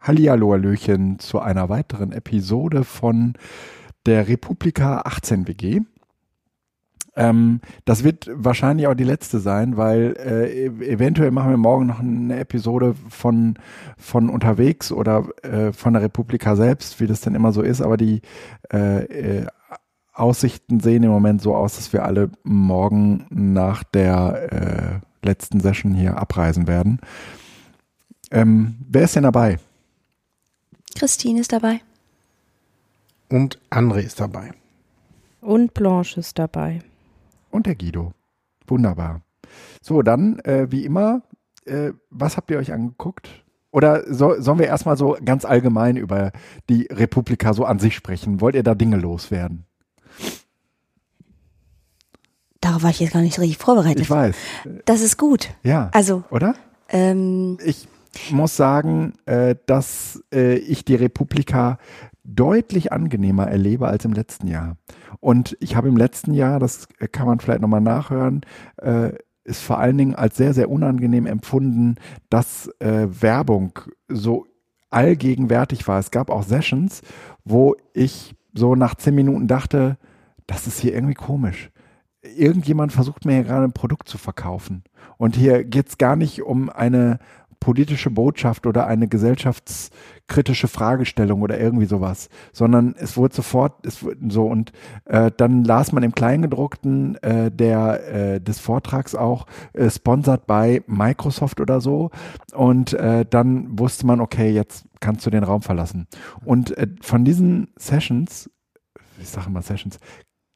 Hallihallo, Hallöchen zu einer weiteren Episode von der Republika 18 WG. Ähm, das wird wahrscheinlich auch die letzte sein, weil äh, eventuell machen wir morgen noch eine Episode von, von unterwegs oder äh, von der Republika selbst, wie das denn immer so ist. Aber die äh, äh Aussichten sehen im Moment so aus, dass wir alle morgen nach der äh, letzten Session hier abreisen werden. Ähm, wer ist denn dabei? Christine ist dabei. Und André ist dabei. Und Blanche ist dabei. Und der Guido. Wunderbar. So, dann, äh, wie immer, äh, was habt ihr euch angeguckt? Oder so, sollen wir erstmal so ganz allgemein über die Republika so an sich sprechen? Wollt ihr da Dinge loswerden? Darauf war ich jetzt gar nicht so richtig vorbereitet. Ich weiß. Das ist gut. Ja. Also, oder? Ähm, ich muss sagen, äh, dass äh, ich die Republika deutlich angenehmer erlebe als im letzten Jahr. Und ich habe im letzten Jahr, das kann man vielleicht nochmal nachhören, äh, ist vor allen Dingen als sehr, sehr unangenehm empfunden, dass äh, Werbung so allgegenwärtig war. Es gab auch Sessions, wo ich so nach zehn Minuten dachte, das ist hier irgendwie komisch. Irgendjemand versucht mir hier gerade ein Produkt zu verkaufen. Und hier geht es gar nicht um eine politische Botschaft oder eine gesellschaftskritische Fragestellung oder irgendwie sowas, sondern es wurde sofort es wurde so und äh, dann las man im Kleingedruckten äh, der äh, des Vortrags auch äh, sponsert bei Microsoft oder so. Und äh, dann wusste man okay jetzt kannst du den Raum verlassen. Und äh, von diesen Sessions ich sage mal Sessions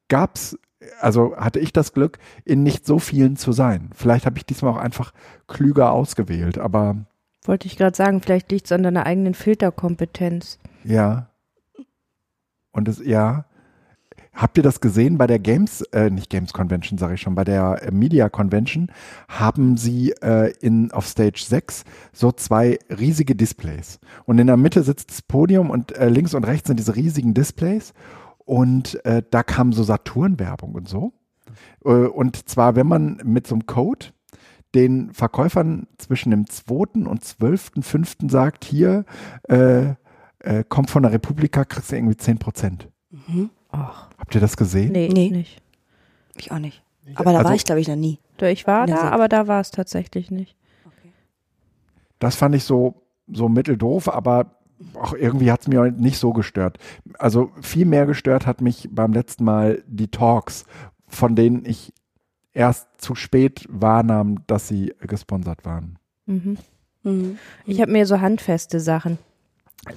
gab's also hatte ich das Glück, in nicht so vielen zu sein. Vielleicht habe ich diesmal auch einfach klüger ausgewählt, aber. Wollte ich gerade sagen, vielleicht liegt es an deiner eigenen Filterkompetenz. Ja. Und es, ja. Habt ihr das gesehen bei der Games, äh, nicht Games Convention, sage ich schon, bei der äh, Media Convention haben sie äh, in, auf Stage 6 so zwei riesige Displays. Und in der Mitte sitzt das Podium und äh, links und rechts sind diese riesigen Displays. Und äh, da kam so Saturn-Werbung und so. Äh, und zwar, wenn man mit so einem Code den Verkäufern zwischen dem 2. und 12.5. sagt, hier äh, äh, kommt von der Republika, kriegst du irgendwie 10 Prozent. Mhm. Habt ihr das gesehen? Nee, nee. nicht. Ich auch nicht. Aber da also, war ich, glaube ich, noch nie. Ich war da, aber da war es tatsächlich nicht. Okay. Das fand ich so, so mitteldoof, aber auch irgendwie hat es mir nicht so gestört. Also viel mehr gestört hat mich beim letzten Mal die Talks, von denen ich erst zu spät wahrnahm, dass sie gesponsert waren. Mhm. Mhm. Ich habe mir so handfeste Sachen.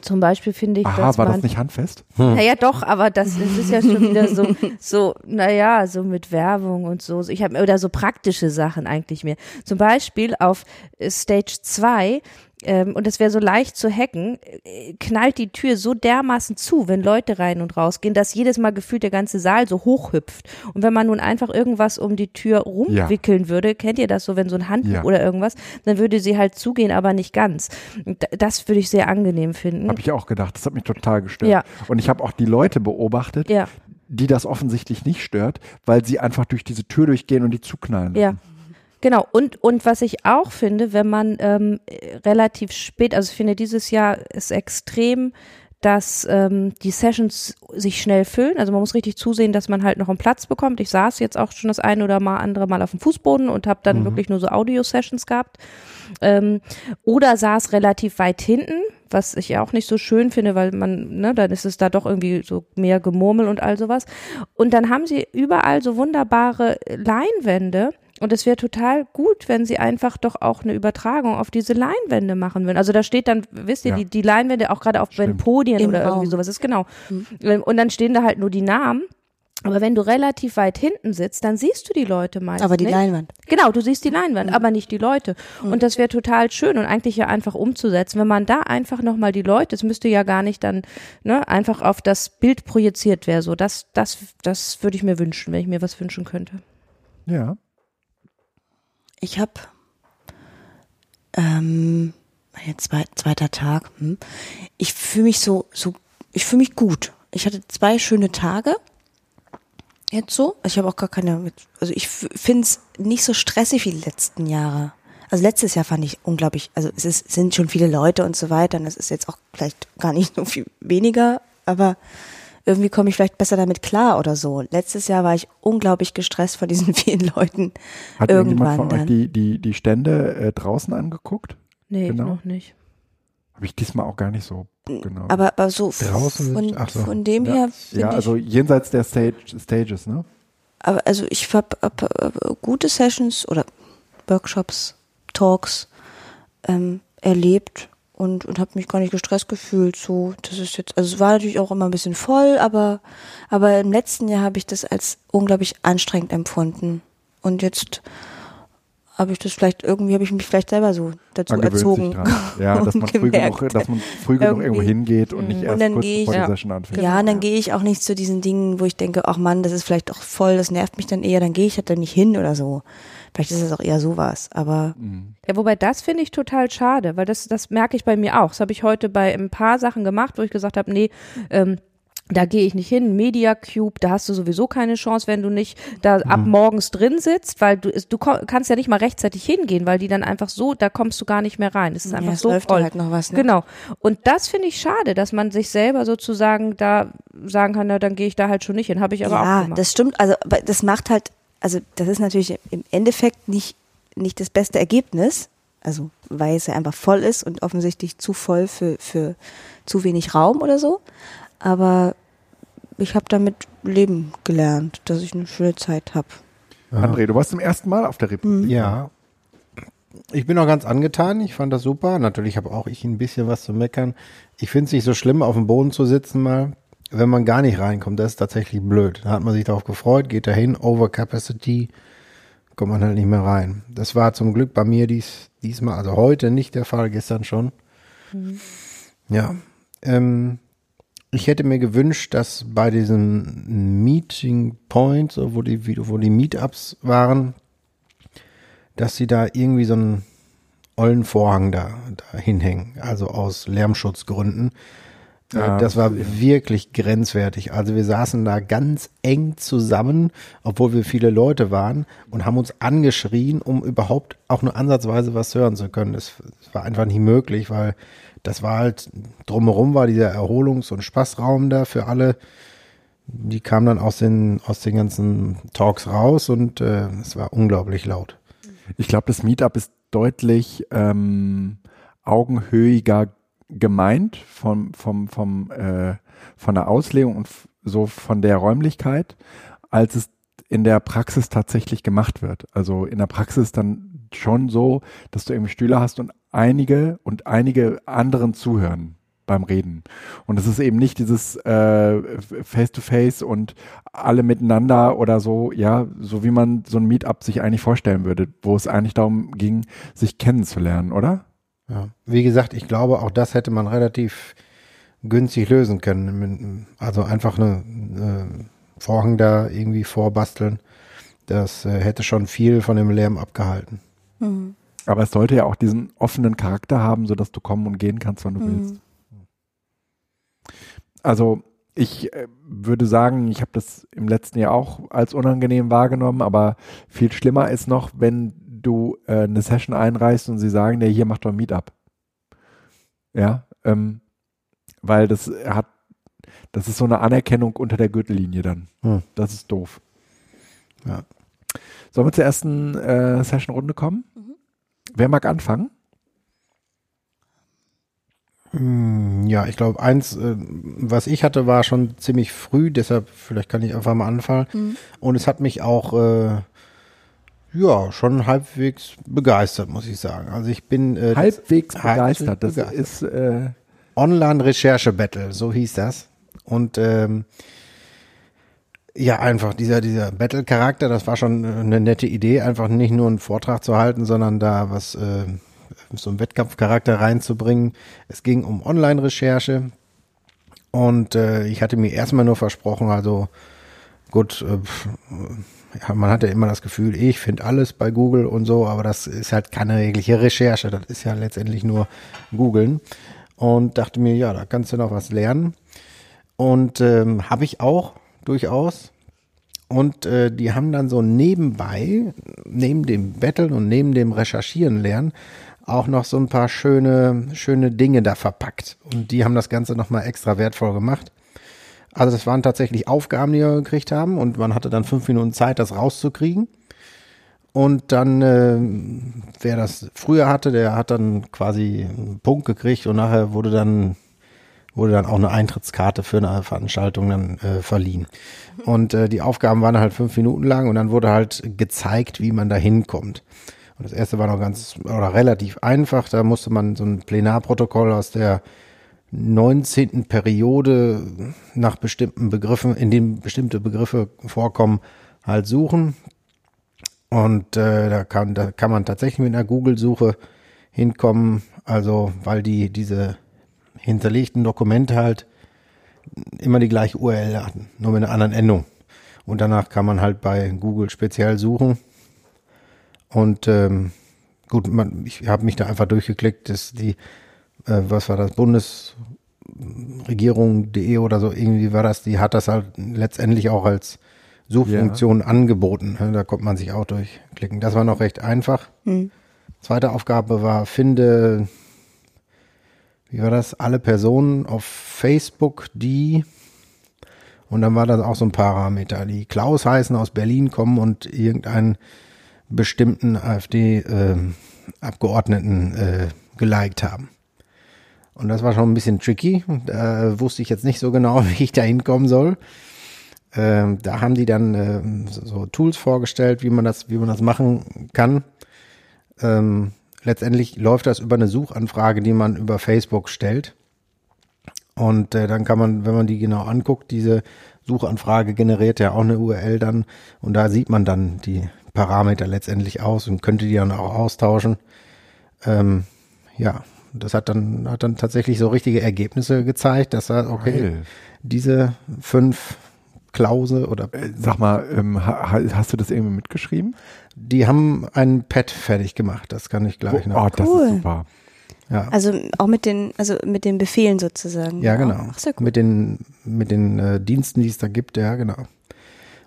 Zum Beispiel finde ich, Aha, war das nicht handfest? Hm. Naja, doch, aber das, das ist ja schon wieder so, so, naja, so mit Werbung und so. Ich habe oder so praktische Sachen eigentlich mehr. Zum Beispiel auf Stage 2 ähm, und es wäre so leicht zu hacken, äh, knallt die Tür so dermaßen zu, wenn Leute rein und rausgehen, dass jedes Mal gefühlt der ganze Saal so hochhüpft. Und wenn man nun einfach irgendwas um die Tür rumwickeln ja. würde, kennt ihr das so, wenn so ein Handtuch ja. oder irgendwas, dann würde sie halt zugehen, aber nicht ganz. Das würde ich sehr angenehm finden. Habe ich auch gedacht, das hat mich total gestört. Ja. Und ich habe auch die Leute beobachtet, ja. die das offensichtlich nicht stört, weil sie einfach durch diese Tür durchgehen und die zuknallen. Ja. Genau, und, und was ich auch finde, wenn man ähm, relativ spät, also ich finde, dieses Jahr ist extrem, dass ähm, die Sessions sich schnell füllen. Also man muss richtig zusehen, dass man halt noch einen Platz bekommt. Ich saß jetzt auch schon das eine oder mal andere Mal auf dem Fußboden und habe dann mhm. wirklich nur so Audio-Sessions gehabt. Ähm, oder saß relativ weit hinten, was ich auch nicht so schön finde, weil man, ne, dann ist es da doch irgendwie so mehr Gemurmel und all sowas. Und dann haben sie überall so wunderbare Leinwände und es wäre total gut, wenn sie einfach doch auch eine Übertragung auf diese Leinwände machen würden. Also da steht dann, wisst ihr, ja. die, die Leinwände auch gerade auf Stimmt. Podien Im oder Raum. irgendwie sowas ist, genau. Mhm. Und dann stehen da halt nur die Namen. Aber wenn du relativ weit hinten sitzt, dann siehst du die Leute meist. Aber die nicht. Leinwand. Genau, du siehst die Leinwand, mhm. aber nicht die Leute. Mhm. Und das wäre total schön und eigentlich ja einfach umzusetzen. Wenn man da einfach nochmal die Leute, es müsste ja gar nicht dann ne, einfach auf das Bild projiziert wäre. So, das, das, das würde ich mir wünschen, wenn ich mir was wünschen könnte. Ja, ich habe ähm, zwei, zweiter Tag. Hm. Ich fühle mich so, so, ich fühle mich gut. Ich hatte zwei schöne Tage. Jetzt so. Ich habe auch gar keine, also ich finde es nicht so stressig wie die letzten Jahre. Also letztes Jahr fand ich unglaublich, also es ist, sind schon viele Leute und so weiter und es ist jetzt auch vielleicht gar nicht so viel weniger, aber irgendwie komme ich vielleicht besser damit klar oder so. Letztes Jahr war ich unglaublich gestresst von diesen vielen Leuten. Hat irgendjemand Irgendwann von euch die, die, die Stände äh, draußen angeguckt? Nee, Genau. noch nicht. Habe ich diesmal auch gar nicht so genau. Aber, aber so Draußen von, ach so. von dem ja, her ja, ich, also jenseits der Stage, Stages, ne? aber also ich habe hab, hab gute Sessions oder Workshops, Talks ähm, erlebt und, und habe mich gar nicht gestresst gefühlt. So, das ist jetzt, also es war natürlich auch immer ein bisschen voll, aber, aber im letzten Jahr habe ich das als unglaublich anstrengend empfunden. Und jetzt habe ich das vielleicht, irgendwie habe ich mich vielleicht selber so dazu Man erzogen. Ja, dass man früh genug, dass man früh genug irgendwo hingeht und nicht Und erst dann kurz gehe ich- bevor die Ja. Session anfängt. Ja, und dann gehe ich auch nicht zu diesen Dingen, wo ich denke, ach Mann, das ist vielleicht auch voll, das nervt mich dann eher, dann gehe ich halt dann nicht hin oder so. Vielleicht ist es auch eher sowas, aber Mhm. Ja, wobei das finde ich total schade, weil das, das merke ich bei mir auch. Das habe ich heute bei ein paar Sachen gemacht, wo ich gesagt habe, nee, ähm, da gehe ich nicht hin. Media Cube, da hast du sowieso keine Chance, wenn du nicht da ab morgens drin sitzt, weil du, du kannst ja nicht mal rechtzeitig hingehen, weil die dann einfach so, da kommst du gar nicht mehr rein. Es ist ja, einfach es so läuft voll. halt noch was. Ne? Genau. Und das finde ich schade, dass man sich selber sozusagen da sagen kann, na, dann gehe ich da halt schon nicht hin. Habe ich aber auch ja, gemacht. das stimmt. Also aber das macht halt, also das ist natürlich im Endeffekt nicht, nicht das beste Ergebnis. Also weil es ja einfach voll ist und offensichtlich zu voll für, für zu wenig Raum oder so. Aber ich habe damit leben gelernt, dass ich eine schöne Zeit habe. André, du warst zum ersten Mal auf der Republik. Ja. Ich bin auch ganz angetan. Ich fand das super. Natürlich habe auch ich ein bisschen was zu meckern. Ich finde es nicht so schlimm, auf dem Boden zu sitzen mal. Wenn man gar nicht reinkommt, das ist tatsächlich blöd. Da hat man sich darauf gefreut, geht dahin, Overcapacity, kommt man halt nicht mehr rein. Das war zum Glück bei mir dies, diesmal, also heute nicht der Fall, gestern schon. Ja. Ähm, ich hätte mir gewünscht, dass bei diesen Meeting Points, wo die, wo die Meetups waren, dass sie da irgendwie so einen ollen Vorhang da, da hinhängen, also aus Lärmschutzgründen. Äh, Ja, das war wirklich grenzwertig. Also wir saßen da ganz eng zusammen, obwohl wir viele Leute waren und haben uns angeschrien, um überhaupt auch nur ansatzweise was hören zu können. Das, das war einfach nicht möglich, weil das war halt, drumherum war dieser Erholungs- und Spaßraum da für alle. Die kamen dann aus den, aus den ganzen Talks raus und äh, es war unglaublich laut. Ich glaube, das Meetup ist deutlich ähm, augenhöhiger gemeint vom, vom, vom, äh, von der Auslegung und so von der Räumlichkeit, als es in der Praxis tatsächlich gemacht wird. Also in der Praxis dann schon so, dass du irgendwie Stühle hast und einige und einige anderen zuhören beim Reden. Und es ist eben nicht dieses äh, Face-to-Face und alle miteinander oder so, ja, so wie man so ein Meetup sich eigentlich vorstellen würde, wo es eigentlich darum ging, sich kennenzulernen, oder? Ja. Wie gesagt, ich glaube, auch das hätte man relativ günstig lösen können. Also einfach eine, eine Vorhang da irgendwie vorbasteln. Das äh, hätte schon viel von dem Lärm abgehalten. Aber es sollte ja auch diesen offenen Charakter haben, sodass du kommen und gehen kannst, wann du willst. Also ich äh, würde sagen, ich habe das im letzten Jahr auch als unangenehm wahrgenommen, aber viel schlimmer ist noch, wenn du äh, eine Session einreichst und sie sagen, nee, hier macht doch ein Meetup. Ja, ähm, weil das hat, das ist so eine Anerkennung unter der Gürtellinie dann. Hm. Das ist doof. Ja. Sollen wir zur ersten äh, Session-Runde kommen? Wer mag anfangen? Hm, Ja, ich glaube, eins, äh, was ich hatte, war schon ziemlich früh, deshalb vielleicht kann ich einfach mal anfangen. Und es hat mich auch, äh, ja, schon halbwegs begeistert, muss ich sagen. Also ich bin äh, das- halbwegs halbwegs begeistert. Das begeistert. ist äh, Online-Recherche-Battle, so hieß das. Und ähm, ja, einfach dieser, dieser Battle-Charakter, das war schon eine nette Idee, einfach nicht nur einen Vortrag zu halten, sondern da was, äh, so einen Wettkampfcharakter reinzubringen. Es ging um Online-Recherche und äh, ich hatte mir erstmal nur versprochen, also gut, äh, ja, man hatte immer das Gefühl, ich finde alles bei Google und so, aber das ist halt keine wirkliche Recherche, das ist ja letztendlich nur googeln und dachte mir, ja, da kannst du noch was lernen. Und ähm, habe ich auch durchaus. Und äh, die haben dann so nebenbei, neben dem Betteln und neben dem Recherchieren lernen, auch noch so ein paar schöne, schöne Dinge da verpackt. Und die haben das Ganze nochmal extra wertvoll gemacht. Also das waren tatsächlich Aufgaben, die wir gekriegt haben und man hatte dann fünf Minuten Zeit, das rauszukriegen. Und dann, äh, wer das früher hatte, der hat dann quasi einen Punkt gekriegt und nachher wurde dann wurde dann auch eine Eintrittskarte für eine Veranstaltung dann äh, verliehen. Und äh, die Aufgaben waren halt fünf Minuten lang und dann wurde halt gezeigt, wie man da hinkommt. Und das erste war noch ganz oder relativ einfach. Da musste man so ein Plenarprotokoll aus der 19. Periode nach bestimmten Begriffen, in dem bestimmte Begriffe vorkommen, halt suchen. Und äh, da, kann, da kann man tatsächlich mit einer Google-Suche hinkommen, also weil die diese hinterlegten Dokumente halt immer die gleiche URL hatten, nur mit einer anderen Endung. Und danach kann man halt bei Google speziell suchen. Und ähm, gut, man, ich habe mich da einfach durchgeklickt, dass die, äh, was war das, Bundesregierung.de oder so, irgendwie war das, die hat das halt letztendlich auch als Suchfunktion ja. angeboten. Da konnte man sich auch durchklicken. Das war noch recht einfach. Mhm. Zweite Aufgabe war, finde, wie war das, alle Personen auf Facebook, die, und dann war das auch so ein Parameter, die Klaus heißen, aus Berlin kommen und irgendeinen bestimmten AfD-Abgeordneten äh, äh, geliked haben. Und das war schon ein bisschen tricky. Da wusste ich jetzt nicht so genau, wie ich da hinkommen soll. Ähm, da haben die dann äh, so Tools vorgestellt, wie man das, wie man das machen kann. Ähm, letztendlich läuft das über eine Suchanfrage, die man über Facebook stellt. Und äh, dann kann man, wenn man die genau anguckt, diese Suchanfrage generiert ja auch eine URL dann und da sieht man dann die Parameter letztendlich aus und könnte die dann auch austauschen. Ähm, ja, das hat dann, hat dann tatsächlich so richtige Ergebnisse gezeigt, dass er, okay, Geil. diese fünf Klause oder. Äh, sag mal, ähm, hast du das irgendwie mitgeschrieben? Die haben ein Pad fertig gemacht, das kann ich gleich oh, noch. Oh, das cool. ist super. Ja. Also auch mit den, also mit den Befehlen sozusagen. Ja, genau. Ach, mit den, mit den äh, Diensten, die es da gibt, ja, genau.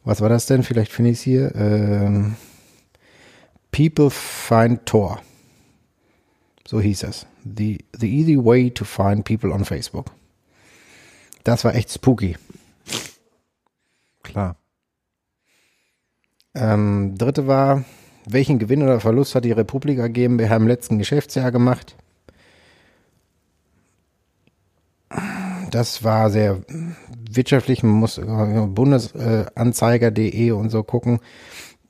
Was war das denn? Vielleicht finde ich es hier. Ähm, People Find Tor. So hieß es. The, the easy way to find people on Facebook. Das war echt spooky. Klar. Ähm, dritte war, welchen Gewinn oder Verlust hat die Republika GmbH im letzten Geschäftsjahr gemacht? Das war sehr wirtschaftlich. Man muss bundesanzeiger.de und so gucken.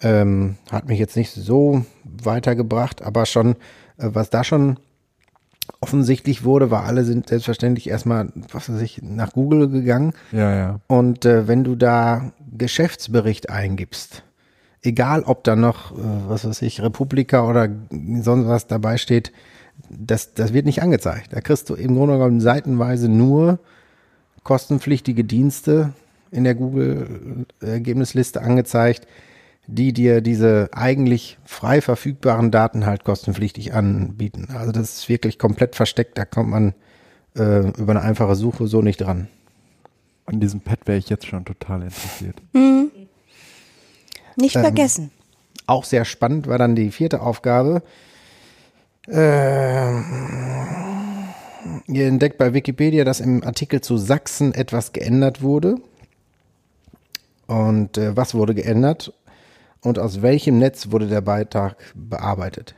Ähm, hat mich jetzt nicht so weitergebracht, aber schon, äh, was da schon offensichtlich wurde, war alle sind selbstverständlich erstmal, was weiß ich, nach Google gegangen. Ja, ja. Und äh, wenn du da Geschäftsbericht eingibst, egal ob da noch, äh, was weiß ich, Republika oder sonst was dabei steht, das, das wird nicht angezeigt. Da kriegst du im Grunde genommen seitenweise nur kostenpflichtige Dienste in der Google-Ergebnisliste angezeigt, die dir diese eigentlich frei verfügbaren Daten halt kostenpflichtig anbieten. Also das ist wirklich komplett versteckt, da kommt man äh, über eine einfache Suche so nicht dran. An diesem Pad wäre ich jetzt schon total interessiert. Mhm. Nicht ähm, vergessen. Auch sehr spannend war dann die vierte Aufgabe. Äh, ihr entdeckt bei Wikipedia, dass im Artikel zu Sachsen etwas geändert wurde. Und äh, was wurde geändert? Und aus welchem Netz wurde der Beitrag bearbeitet.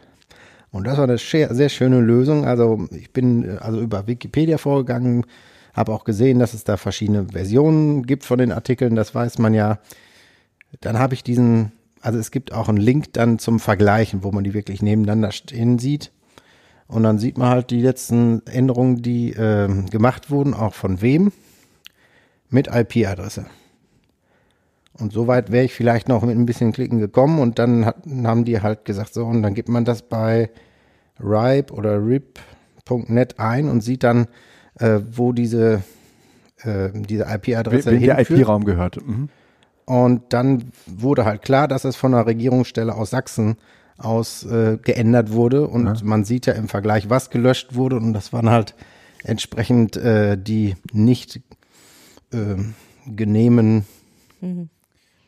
Und das war eine sehr schöne Lösung. Also ich bin äh, also über Wikipedia vorgegangen, habe auch gesehen, dass es da verschiedene Versionen gibt von den Artikeln, das weiß man ja. Dann habe ich diesen, also es gibt auch einen Link dann zum Vergleichen, wo man die wirklich nebeneinander stehen sieht. Und dann sieht man halt die letzten Änderungen, die äh, gemacht wurden, auch von wem, mit IP-Adresse. Und so weit wäre ich vielleicht noch mit ein bisschen Klicken gekommen und dann hat, haben die halt gesagt, so, und dann gibt man das bei ripe oder rip.net ein und sieht dann, äh, wo diese, äh, diese IP-Adresse hinführt. der IP-Raum gehört. Mhm. Und dann wurde halt klar, dass es von der Regierungsstelle aus Sachsen aus äh, geändert wurde und ja. man sieht ja im Vergleich, was gelöscht wurde und das waren halt entsprechend äh, die nicht äh, genehmen mhm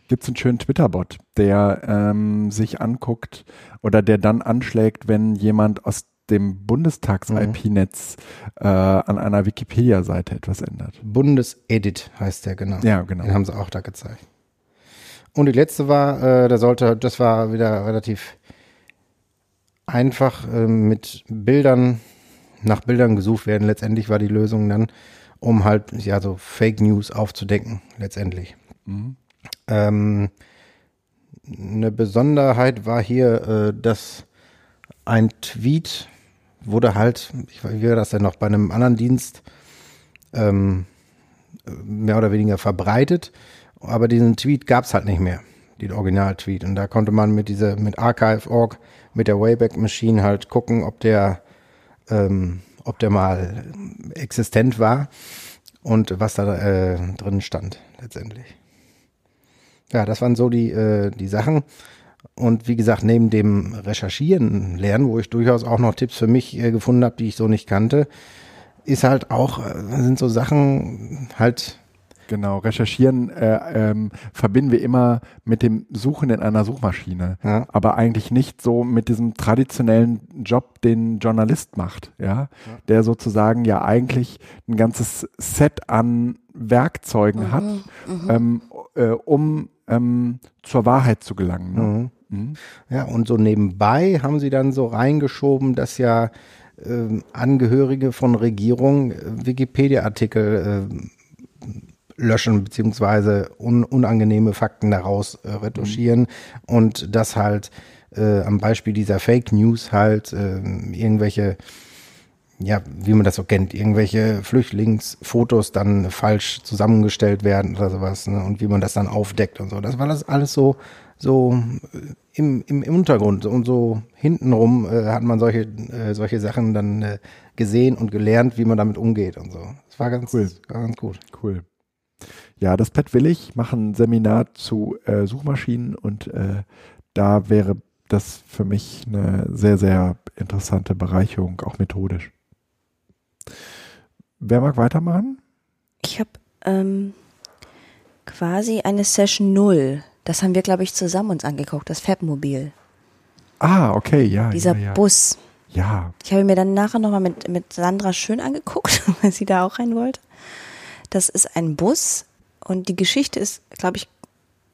gibt es einen schönen Twitter-Bot, der ähm, sich anguckt oder der dann anschlägt, wenn jemand aus dem Bundestags-IP-Netz äh, an einer Wikipedia-Seite etwas ändert. Bundesedit heißt der, genau. Ja, genau. Den haben sie auch da gezeigt. Und die letzte war, äh, da sollte, das war wieder relativ einfach äh, mit Bildern, nach Bildern gesucht werden. Letztendlich war die Lösung dann, um halt, ja, so Fake News aufzudecken, letztendlich. Ähm, eine Besonderheit war hier, äh, dass ein Tweet wurde halt, ich weiß, wie war das denn noch, bei einem anderen Dienst ähm, mehr oder weniger verbreitet, aber diesen Tweet gab es halt nicht mehr, den Original-Tweet. Und da konnte man mit dieser, mit Archive.org, mit der Wayback Machine halt gucken, ob der, ähm, ob der mal existent war und was da äh, drin stand letztendlich. Ja, das waren so die, äh, die Sachen. Und wie gesagt, neben dem Recherchieren lernen, wo ich durchaus auch noch Tipps für mich äh, gefunden habe, die ich so nicht kannte, ist halt auch, äh, sind so Sachen halt, Genau, recherchieren äh, ähm, verbinden wir immer mit dem Suchen in einer Suchmaschine, Ja. aber eigentlich nicht so mit diesem traditionellen Job, den ein Journalist macht, ja, der sozusagen ja eigentlich ein ganzes Set an Werkzeugen hat, ähm, äh, um ähm, zur Wahrheit zu gelangen. Ne? Mhm. ja, und so nebenbei haben sie dann so reingeschoben, dass ja ähm, Angehörige von Regierungen äh, Wikipedia-Artikel äh, löschen beziehungsweise un unangenehme Fakten daraus äh, retuschieren und das halt äh, am Beispiel dieser Fake News halt äh, irgendwelche ja, wie man das so kennt, irgendwelche Flüchtlingsfotos dann falsch zusammengestellt werden oder sowas, ne? und wie man das dann aufdeckt und so. Das war das alles so, so äh, im, im, im Untergrund und so hintenrum äh, hat man solche, äh, solche Sachen dann äh, gesehen und gelernt, wie man damit umgeht und so. Das war ganz, Cool. war ganz gut. Cool. Ja, das Pet will ich, machen ein Seminar zu äh, Suchmaschinen und äh, da wäre das für mich eine sehr, sehr interessante Bereicherung, auch methodisch. Wer mag weitermachen? Ich habe ähm, quasi eine Session Null. Das haben wir, glaube ich, zusammen uns angeguckt, das Fabmobil. Ah, okay, ja. Dieser ja, ja. Bus. Ja, Ich habe mir dann nachher nochmal mit, mit Sandra schön angeguckt, weil sie da auch rein wollte. Das ist ein Bus und die Geschichte ist, glaube ich,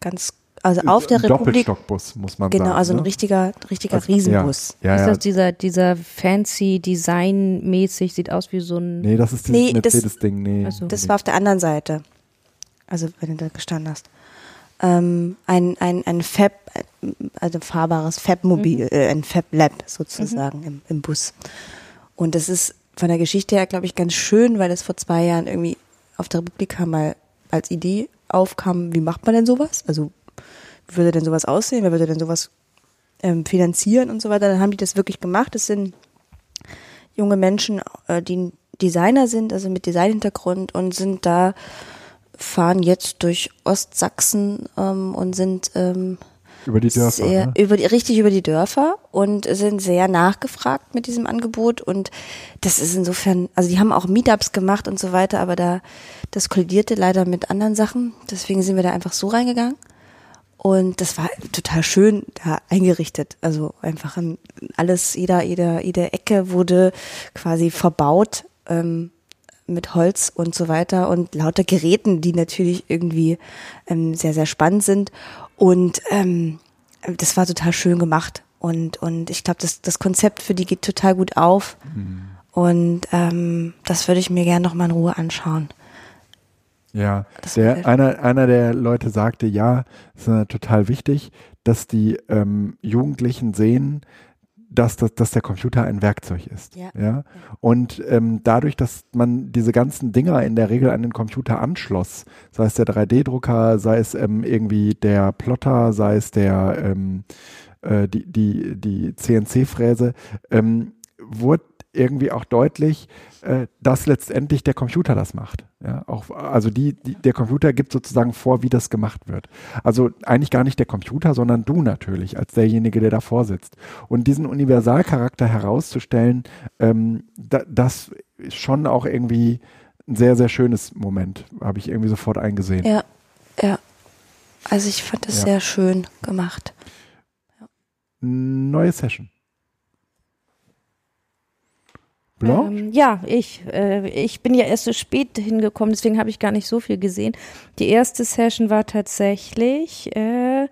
ganz, also auf der ein Republik. Doppelstockbus, muss man Genau, sagen. also ein ne? richtiger, richtiger Also, Riesenbus. Ja, ist ja, das ja. dieser, dieser fancy Design-mäßig, sieht aus wie so ein. Nee, das ist dieses Nee, das- Mercedes-Ding. Nee, Ach so. Das nee. war auf der anderen Seite. Also, wenn du da gestanden hast. Ähm, ein, ein, ein Fab, also fahrbares Fab-Mobil, äh, ein Fab-Lab sozusagen im, im Bus. Und das ist von der Geschichte her, glaube ich, ganz schön, weil das vor zwei Jahren irgendwie auf der Republika mal als Idee aufkam, wie macht man denn sowas? Also, würde denn sowas aussehen? Wer würde denn sowas ähm, finanzieren und so weiter? Dann haben die das wirklich gemacht. Das sind junge Menschen, äh, die Designer sind, also mit Designhintergrund und sind da, fahren jetzt durch Ostsachsen ähm, und sind ähm, Über die Dörfer. sehr, ne? über die, richtig über die Dörfer und sind sehr nachgefragt mit diesem Angebot und das ist insofern, also die haben auch Meetups gemacht und so weiter, aber da, das kollidierte leider mit anderen Sachen, deswegen sind wir da einfach so reingegangen und das war total schön da eingerichtet, also einfach ein, alles, jeder, jeder, jede Ecke wurde quasi verbaut, ähm, mit Holz und so weiter und lauter Geräten, die natürlich irgendwie ähm, sehr, sehr spannend sind. Und ähm, das war total schön gemacht. Und, und ich glaube, das, das Konzept für die geht total gut auf. Und ähm, das würde ich mir gerne nochmal in Ruhe anschauen. Ja, der, einer, einer der Leute sagte, ja, es ist total wichtig, dass die ähm, Jugendlichen sehen, dass, das, dass der Computer ein Werkzeug ist. Ja. Und ähm, dadurch, dass man diese ganzen Dinger in der Regel an den Computer anschloss, sei es der 3D-Drucker, sei es ähm, irgendwie der Plotter, sei es der ähm, äh, die, die, die CNC-Fräse, ähm, wurde irgendwie auch deutlich, äh, dass letztendlich der Computer das macht. Ja, auch, also die, die, der Computer gibt sozusagen vor, wie das gemacht wird. Also eigentlich gar nicht der Computer, sondern du natürlich als derjenige, der davor sitzt. Und diesen Universalcharakter herauszustellen, ähm, da, das ist schon auch irgendwie ein sehr, sehr schönes Moment, habe ich irgendwie sofort eingesehen. Ja, ja. Also ich fand das Ja. sehr schön gemacht. Neue Session. Blanche? Ähm, ja, ich. Äh, ich bin ja erst so spät hingekommen, deswegen habe ich gar nicht so viel gesehen. Die erste Session war tatsächlich äh,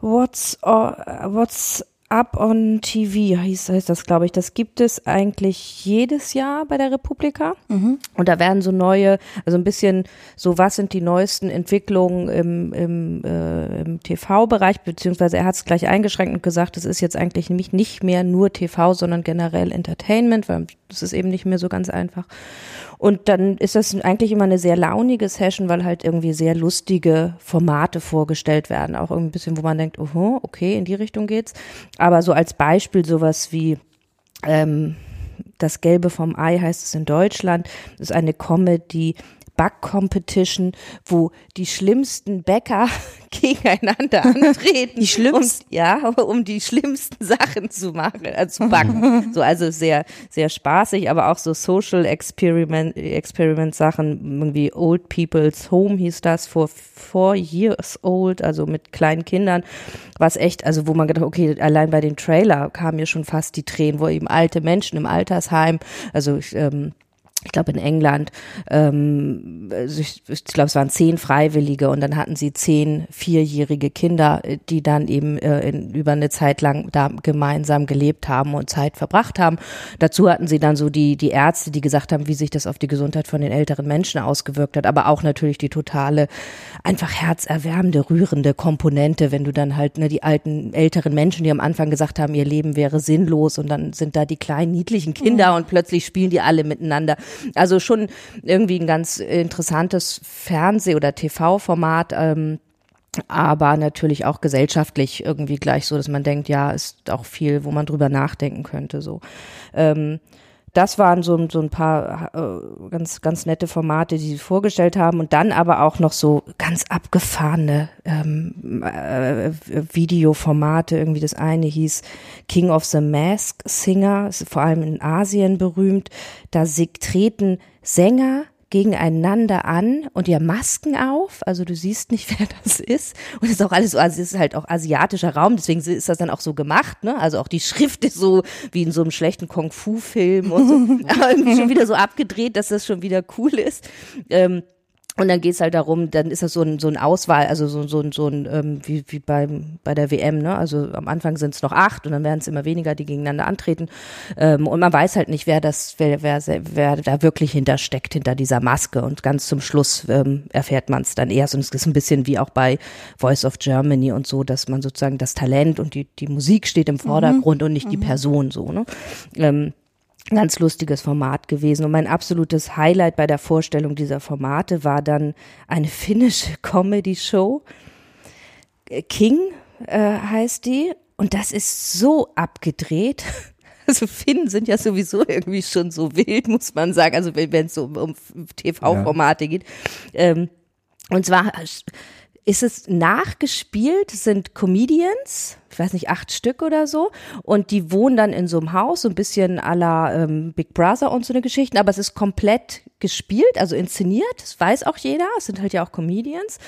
What's, o- What's Up on TV, hieß, heißt das, glaube ich. Das gibt es eigentlich jedes Jahr bei der Republika. Und da werden so neue, also ein bisschen so, was sind die neuesten Entwicklungen im, im, äh, im TV-Bereich, beziehungsweise er hat es gleich eingeschränkt und gesagt, es ist jetzt eigentlich nämlich nicht mehr nur TV, sondern generell Entertainment, weil das ist eben nicht mehr so ganz einfach. Und dann ist das eigentlich immer eine sehr launige Session, weil halt irgendwie sehr lustige Formate vorgestellt werden. Auch irgendwie ein bisschen, wo man denkt, oh, okay, in die Richtung geht's. Aber so als Beispiel sowas wie ähm, das Gelbe vom Ei heißt es in Deutschland. Ist eine Comedy Back-Competition, wo die schlimmsten Bäcker gegeneinander antreten. Die schlimmsten? Um, ja, um die schlimmsten Sachen zu machen, äh, zu backen. so, also sehr, sehr spaßig, aber auch so Social Experiment, Experiment Sachen, irgendwie Old People's Home hieß das, for four years old, also mit kleinen Kindern, was echt, also wo man gedacht, okay, allein bei den Trailer kamen mir schon fast die Tränen, wo eben alte Menschen im Altersheim, also ich, ähm, ich glaube in England, ähm, also ich, ich glaube es waren zehn Freiwillige und dann hatten sie zehn vierjährige Kinder, äh, die dann eben äh, in, über eine Zeit lang da gemeinsam gelebt haben und Zeit verbracht haben. Dazu hatten sie dann so die, die Ärzte, die gesagt haben, wie sich das auf die Gesundheit von den älteren Menschen ausgewirkt hat, aber auch natürlich die totale, einfach herzerwärmende, rührende Komponente, wenn du dann halt ne, die alten, älteren Menschen, die am Anfang gesagt haben, ihr Leben wäre sinnlos und dann sind da die kleinen, niedlichen Kinder und plötzlich spielen die alle miteinander. Also schon irgendwie ein ganz interessantes Fernseh- oder TV-Format. Ähm, aber natürlich auch gesellschaftlich irgendwie gleich so, dass man denkt, ja, ist auch viel, wo man drüber nachdenken könnte. So, ähm, das waren so, so ein paar äh, ganz, ganz nette Formate, die sie vorgestellt haben und dann aber auch noch so ganz abgefahrene ähm, äh, Videoformate. Irgendwie das eine hieß King of the Mask Singer, ist vor allem in Asien berühmt. Da treten Sänger gegeneinander an und haben Masken auf, also du siehst nicht, wer das ist. Und es ist auch alles so, also es ist halt auch asiatischer Raum, deswegen ist das dann auch so gemacht, ne? Also auch die Schrift ist so wie in so einem schlechten Kung-Fu-Film und so, schon wieder so abgedreht, dass das schon wieder cool ist. Ähm, und dann geht's halt darum, dann ist das so ein, so ein Auswahl, also so, so, ein- so ein, ähm, wie, wie beim, bei der WM, ne? Also am Anfang sind es noch acht und dann werden es immer weniger, die gegeneinander antreten. Ähm, und man weiß halt nicht, wer das, wer, wer, wer da wirklich hintersteckt, hinter dieser Maske. Und ganz zum Schluss ähm, erfährt man es dann erst. Und es ist ein bisschen wie auch bei Voice of Germany und so, dass man sozusagen das Talent und die, die Musik steht im Vordergrund und nicht die Person so, ne? Ähm, ganz lustiges Format gewesen. Und mein absolutes Highlight bei der Vorstellung dieser Formate war dann eine finnische Comedy-Show. Äh, King äh, heißt die. Und das ist so abgedreht. Also Finnen sind ja sowieso irgendwie schon so wild, muss man sagen. Also wenn es so um, um TV-Formate geht. Ähm, und zwar ist es nachgespielt, es sind Comedians, ich weiß nicht, acht Stück oder so, und die wohnen dann in so einem Haus, so ein bisschen à la ähm, Big Brother und so eine Geschichten, aber es ist komplett gespielt, also inszeniert, das weiß auch jeder, es sind halt ja auch Comedians.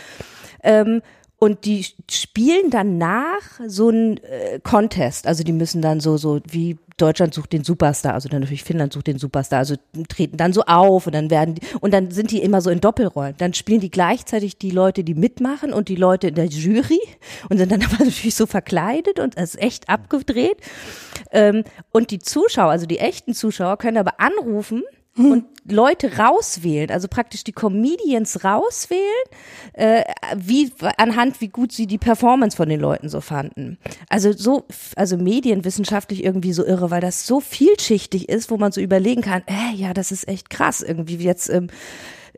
Ähm, und die spielen dann nach so ein äh, Contest. Also die müssen dann so, so wie Deutschland sucht den Superstar, also dann natürlich Finnland sucht den Superstar, also treten dann so auf und dann werden die, und dann sind die immer so in Doppelrollen. Dann spielen die gleichzeitig die Leute, die mitmachen und die Leute in der Jury und sind dann aber natürlich so verkleidet und es ist echt abgedreht. Ähm, und die Zuschauer, also die echten Zuschauer, können aber anrufen und Leute rauswählen, also praktisch die Comedians rauswählen, äh, wie anhand wie gut sie die Performance von den Leuten so fanden. Also so, also medienwissenschaftlich irgendwie so irre, weil das so vielschichtig ist, wo man so überlegen kann, äh, ja, das ist echt krass, irgendwie jetzt ähm,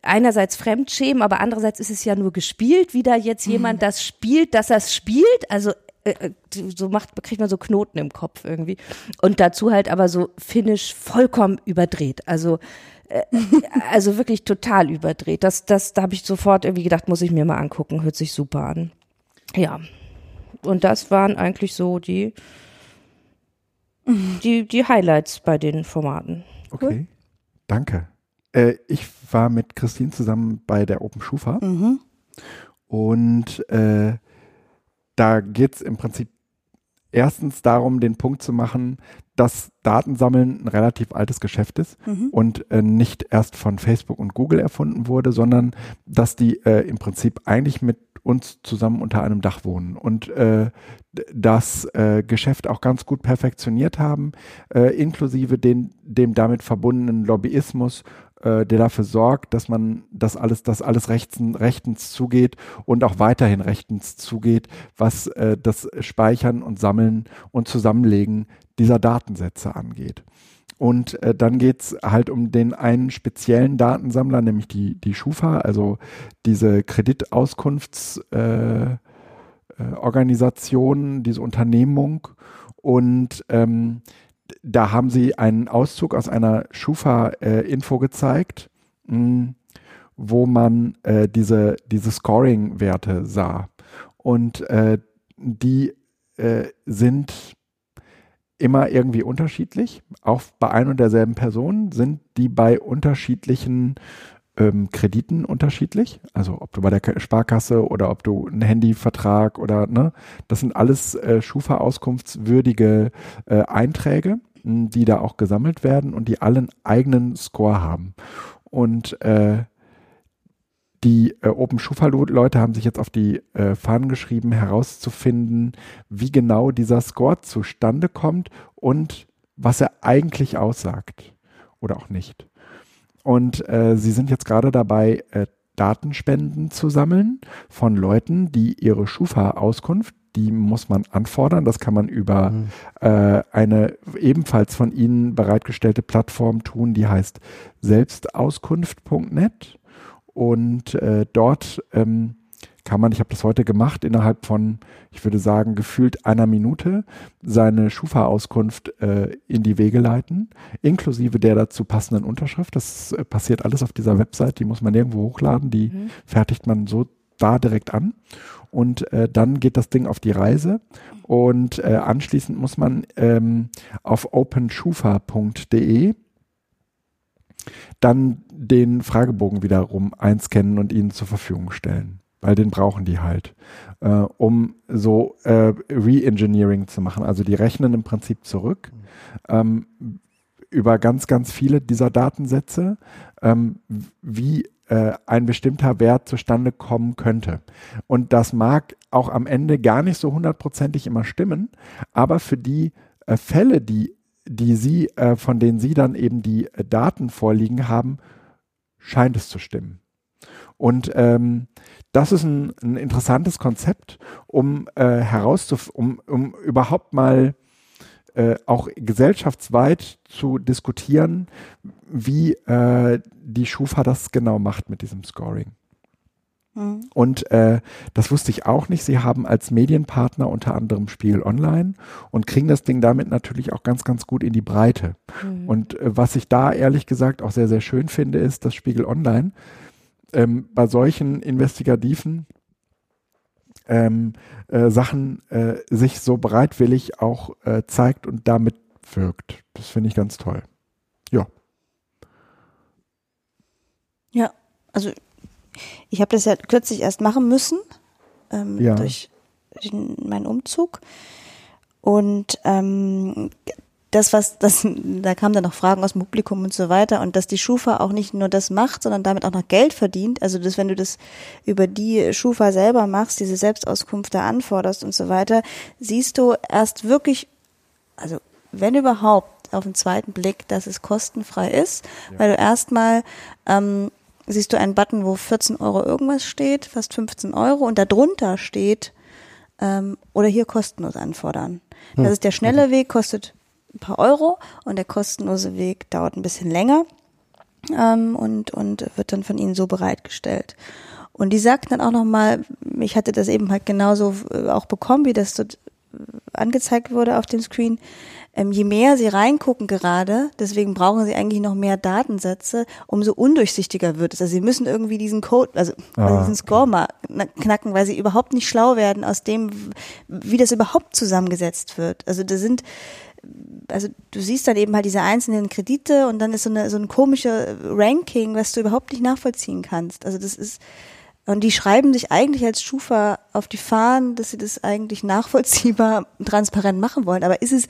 einerseits Fremdschämen, aber andererseits ist es ja nur gespielt, wie da jetzt jemand das spielt, dass er es spielt, also äh, so macht, kriegt man so Knoten im Kopf irgendwie. Und dazu halt aber so finnisch vollkommen überdreht. Also, äh, also wirklich total überdreht. Das, das, da habe ich sofort irgendwie gedacht, muss ich mir mal angucken, hört sich super an. Ja. Und das waren eigentlich so die, die, die Highlights bei den Formaten. Okay. Danke. Äh, ich war mit Christine zusammen bei der Open Schufa Mhm. Und äh, da geht es im Prinzip erstens darum, den Punkt zu machen, dass Datensammeln ein relativ altes Geschäft ist Mhm. und äh, nicht erst von Facebook und Google erfunden wurde, sondern dass die äh, im Prinzip eigentlich mit uns zusammen unter einem Dach wohnen und äh, das äh, Geschäft auch ganz gut perfektioniert haben, äh, inklusive den, dem damit verbundenen Lobbyismus, äh, der dafür sorgt, dass man das alles, dass alles rechtens, rechtens zugeht und auch weiterhin rechtens zugeht, was äh, das Speichern und Sammeln und Zusammenlegen dieser Datensätze angeht. Und äh, dann geht's halt um den einen speziellen Datensammler, nämlich die, die Schufa, also diese Kreditauskunftsorganisation, äh, Organisation, diese Unternehmung. Und ähm, da haben sie einen Auszug aus einer Schufa-Info gezeigt, mh, wo man äh, diese, diese Scoring-Werte sah. Und äh, die äh, sind immer irgendwie unterschiedlich. Auch bei ein und derselben Person sind die bei unterschiedlichen ähm, Krediten unterschiedlich. Also ob du bei der Sparkasse oder ob du einen Handyvertrag oder ne, das sind alles äh, Schufa-auskunftswürdige äh, Einträge, mh, die da auch gesammelt werden und die alle einen eigenen Score haben. Und äh, die äh, Open Schufa-Leute haben sich jetzt auf die äh, Fahnen geschrieben, herauszufinden, wie genau dieser Score zustande kommt und was er eigentlich aussagt oder auch nicht. Und äh, sie sind jetzt gerade dabei, äh, Datenspenden zu sammeln von Leuten, die ihre Schufa-Auskunft, die muss man anfordern. Das kann man über Mhm. äh, eine ebenfalls von ihnen bereitgestellte Plattform tun, die heißt selbstauskunft.net. Und äh, dort ähm, kann man, ich habe das heute gemacht, innerhalb von, ich würde sagen, gefühlt einer Minute seine Schufa-Auskunft äh, in die Wege leiten, inklusive der dazu passenden Unterschrift. Das äh, passiert alles auf dieser Website, die muss man nirgendwo hochladen, die Mhm. fertigt man so da direkt an. Und äh, dann geht das Ding auf die Reise und äh, anschließend muss man ähm, auf openschufa.de dann den Fragebogen wiederum einscannen und ihnen zur Verfügung stellen. Weil den brauchen die halt, äh, um so äh, Re-Engineering zu machen. Also die rechnen im Prinzip zurück ähm, über ganz, ganz viele dieser Datensätze, ähm, wie äh, ein bestimmter Wert zustande kommen könnte. Und das mag auch am Ende gar nicht so hundertprozentig immer stimmen, aber für die äh, Fälle, die, die Sie, äh, von denen Sie dann eben die Daten vorliegen haben, scheint es zu stimmen. Und ähm, das ist ein, ein interessantes Konzept, um äh, herauszuf um, um überhaupt mal äh, auch gesellschaftsweit zu diskutieren, wie äh, die Schufa das genau macht mit diesem Scoring. Mhm. Und äh, das wusste ich auch nicht. Sie haben als Medienpartner unter anderem Spiegel Online und kriegen das Ding damit natürlich auch ganz, ganz gut in die Breite. Mhm. Und äh, was ich da ehrlich gesagt auch sehr, sehr schön finde, ist, dass Spiegel Online ähm, bei solchen investigativen ähm, äh, Sachen äh, sich so bereitwillig auch äh, zeigt und damit wirkt. Das finde ich ganz toll. Ja, also ich habe das ja kürzlich erst machen müssen ähm, Ja. durch den, meinen Umzug und ähm, das was das da kamen dann noch Fragen aus dem Publikum und so weiter. Und dass die Schufa auch nicht nur das macht, sondern damit auch noch Geld verdient. Also dass wenn du das über die Schufa selber machst, diese Selbstauskunft da anforderst und so weiter, siehst du erst wirklich, also wenn überhaupt auf den zweiten Blick, dass es kostenfrei ist, weil du erstmal ähm, siehst du einen Button, wo 14 Euro irgendwas steht, fast 15 Euro und darunter steht ähm, oder hier kostenlos anfordern. Das ist der schnelle Weg, kostet ein paar Euro und der kostenlose Weg dauert ein bisschen länger ähm, und, und wird dann von ihnen so bereitgestellt. Und die sagten dann auch nochmal, ich hatte das eben halt genauso äh, auch bekommen, wie das dort äh, angezeigt wurde auf dem Screen. Ähm, je mehr sie reingucken gerade, deswegen brauchen sie eigentlich noch mehr Datensätze, umso undurchsichtiger wird es. Also sie müssen irgendwie diesen Code, also Ah, diesen Score mal kn- knacken, weil sie überhaupt nicht schlau werden aus dem, wie das überhaupt zusammengesetzt wird. Also da sind also du siehst dann eben halt diese einzelnen Kredite und dann ist so eine so ein komischer Ranking, was du überhaupt nicht nachvollziehen kannst. Also das ist Und die schreiben sich eigentlich als Schufa auf die Fahnen, dass sie das eigentlich nachvollziehbar, transparent machen wollen. Aber ist es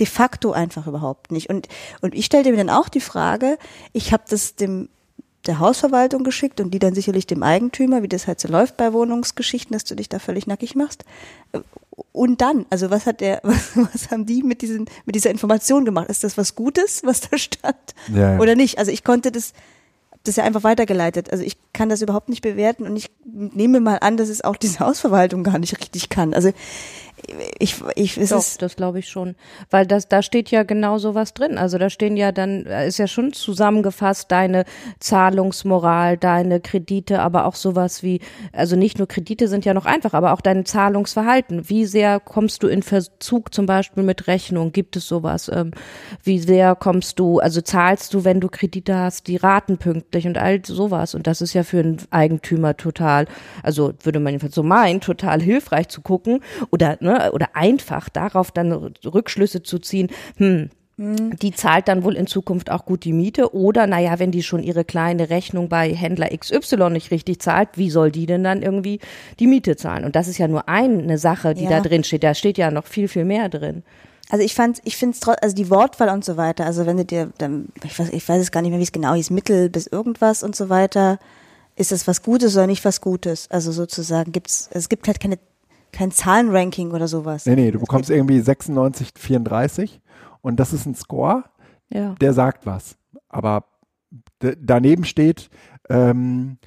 de facto einfach überhaupt nicht. Und, und ich stellte mir dann auch die Frage, ich habe das dem der Hausverwaltung geschickt und die dann sicherlich dem Eigentümer, wie das halt so läuft bei Wohnungsgeschichten, dass du dich da völlig nackig machst. Und dann, also was hat der, was, was haben die mit diesen, mit dieser Information gemacht? Ist das was Gutes, was da stand? Ja, ja. Oder nicht? Also ich konnte das, das ja einfach weitergeleitet. Also ich kann das überhaupt nicht bewerten und ich nehme mal an, dass es auch diese Hausverwaltung gar nicht richtig kann. Also ich, ich, es Doch, ist, das glaube ich schon. Weil das, da steht ja genau sowas drin. Also da stehen ja dann, ist ja schon zusammengefasst deine Zahlungsmoral, deine Kredite, aber auch sowas wie, also nicht nur Kredite sind ja noch einfach, aber auch dein Zahlungsverhalten. Wie sehr kommst du in Verzug zum Beispiel mit Rechnung? Gibt es sowas? Ähm, wie sehr kommst du, also zahlst du, wenn du Kredite hast, die Raten pünktlich und all sowas? Und das ist ja für einen Eigentümer total, also würde man jedenfalls so meinen, total hilfreich zu gucken oder, ne, oder einfach darauf dann Rückschlüsse zu ziehen, hm, die zahlt dann wohl in Zukunft auch gut die Miete oder naja, wenn die schon ihre kleine Rechnung bei Händler XY nicht richtig zahlt, wie soll die denn dann irgendwie die Miete zahlen? Und das ist ja nur eine Sache, die Ja. da drin steht. Da steht ja noch viel, viel mehr drin. Also ich fand, ich finde es trotzdem, also die Wortwahl und so weiter, also wenn du dir, dann, ich weiß, ich weiß es gar nicht mehr, wie es genau hieß, Mittel bis irgendwas und so weiter, ist es was Gutes oder nicht was Gutes? Also sozusagen gibt's, es gibt halt keine, kein Zahlenranking oder sowas. Nee, nee, du bekommst irgendwie 96, 34 und das ist ein Score, Ja. der sagt was. Aber daneben steht, ähm,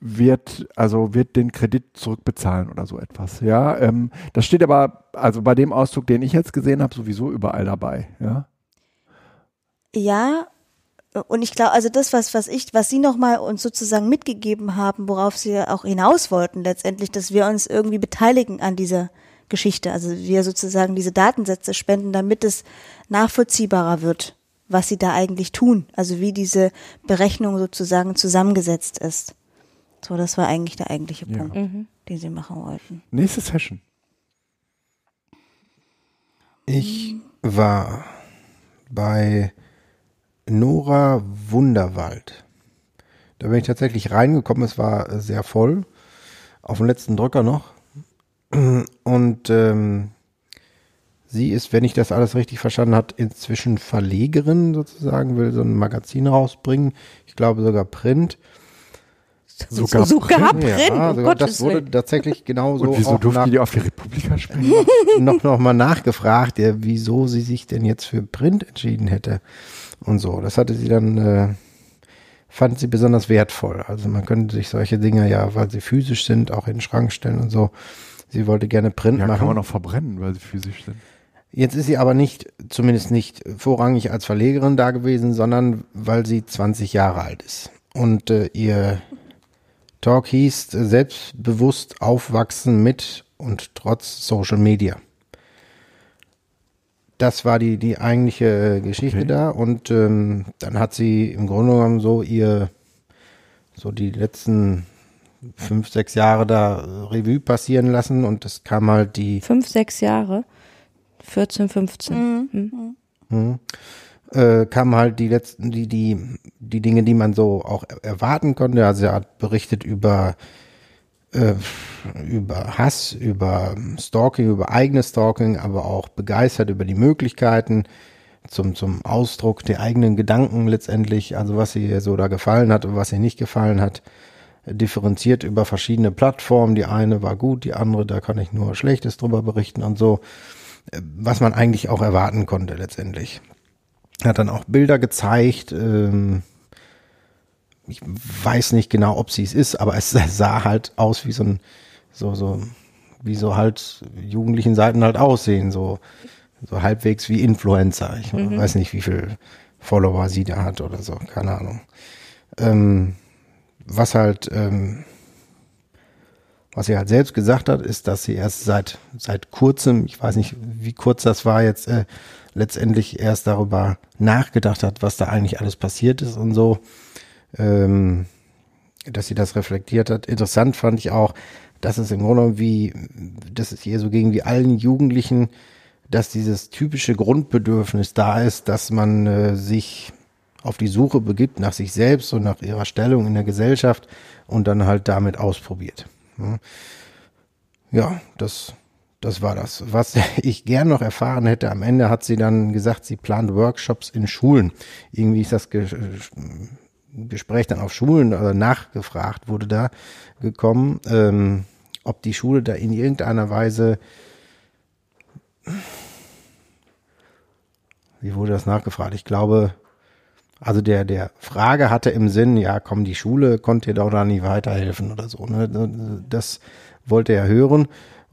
wird, also wird den Kredit zurückbezahlen oder so etwas. Ja, ähm, das steht aber, also bei dem Ausdruck, den ich jetzt gesehen habe, sowieso überall dabei. Ja, Ja, und ich glaube, also das, was, was ich, was Sie nochmal uns sozusagen mitgegeben haben, worauf Sie auch hinaus wollten, letztendlich, dass wir uns irgendwie beteiligen an dieser Geschichte. Also wir sozusagen diese Datensätze spenden, damit es nachvollziehbarer wird, was Sie da eigentlich tun. Also wie diese Berechnung sozusagen zusammengesetzt ist. So, das war eigentlich der eigentliche Ja. Punkt, Mhm. den Sie machen wollten. nächste Session. Ich war bei Nora Wunderwald. Da bin ich tatsächlich reingekommen. Es war sehr voll. Auf dem letzten Drücker noch. Und ähm, sie ist, wenn ich das alles richtig verstanden habe, inzwischen Verlegerin sozusagen, will so ein Magazin rausbringen. Ich glaube sogar Print. Sogar sogar Print? Print, Ja, um sogar, das wurde Willen. tatsächlich genauso Und wieso auch durften nach, die auf die Republika sprechen? noch, noch mal nachgefragt, ja, wieso sie sich denn jetzt für Print entschieden hätte und so. Das hatte sie dann, äh, fand sie besonders wertvoll. Also man könnte sich solche Dinge ja, weil sie physisch sind, auch in den Schrank stellen und so. Sie wollte gerne Print Ja, machen. kann man auch verbrennen, weil sie physisch sind. Jetzt ist sie aber nicht, zumindest nicht vorrangig als Verlegerin da gewesen, sondern weil sie 20 Jahre alt ist. Und äh, ihr Talk hieß selbstbewusst aufwachsen mit und trotz Social Media. Das war die, die eigentliche äh, Geschichte Okay. da. Und ähm, dann hat sie im Grunde genommen so ihr, so die letzten fünf, sechs Jahre da äh, Revue passieren lassen und es kam halt die Fünf, sechs Jahre. 14, 15. Mhm. Mhm. Äh, kamen halt die letzten, die, die, die Dinge, die man so auch er- erwarten konnte. Also er hat berichtet über, äh, über Hass, über Stalking, über eigenes Stalking, aber auch begeistert über die Möglichkeiten zum, zum Ausdruck der eigenen Gedanken letztendlich, also was ihr so da gefallen hat und was ihr nicht gefallen hat, differenziert über verschiedene Plattformen. Die eine war gut, die andere, da kann ich nur Schlechtes drüber berichten und so was man eigentlich auch erwarten konnte letztendlich. Hat dann auch Bilder gezeigt. Ähm, ich weiß nicht genau, ob sie es ist, aber es sah halt aus wie so ein, so, so, wie so halt jugendlichen Seiten halt aussehen, so, so halbwegs wie Influencer. Ich weiß nicht, wie viel Follower sie da hat oder so, keine Ahnung. Ähm, was halt, ähm, was sie halt selbst gesagt hat, ist, dass sie erst seit, seit kurzem, ich weiß nicht, wie kurz das war jetzt, äh, letztendlich erst darüber nachgedacht hat, was da eigentlich alles passiert ist und so, ähm, dass sie das reflektiert hat. Interessant fand ich auch, dass es im Grunde wie, dass es hier so gegen wie allen Jugendlichen, dass dieses typische Grundbedürfnis da ist, dass man äh, sich auf die Suche begibt nach sich selbst und nach ihrer Stellung in der Gesellschaft und dann halt damit ausprobiert. Ja, das, das war das. Was ich gern noch erfahren hätte, am Ende hat sie dann gesagt, sie plant Workshops in Schulen. Irgendwie ist das Gespräch dann auf Schulen oder nachgefragt wurde da gekommen, ähm, ob die Schule da in irgendeiner Weise wie wurde das nachgefragt? Ich glaube, also der, der Frage hatte im Sinn, ja, komm, die Schule konnte dir doch da nicht weiterhelfen oder so. Ne? Das wollte er hören.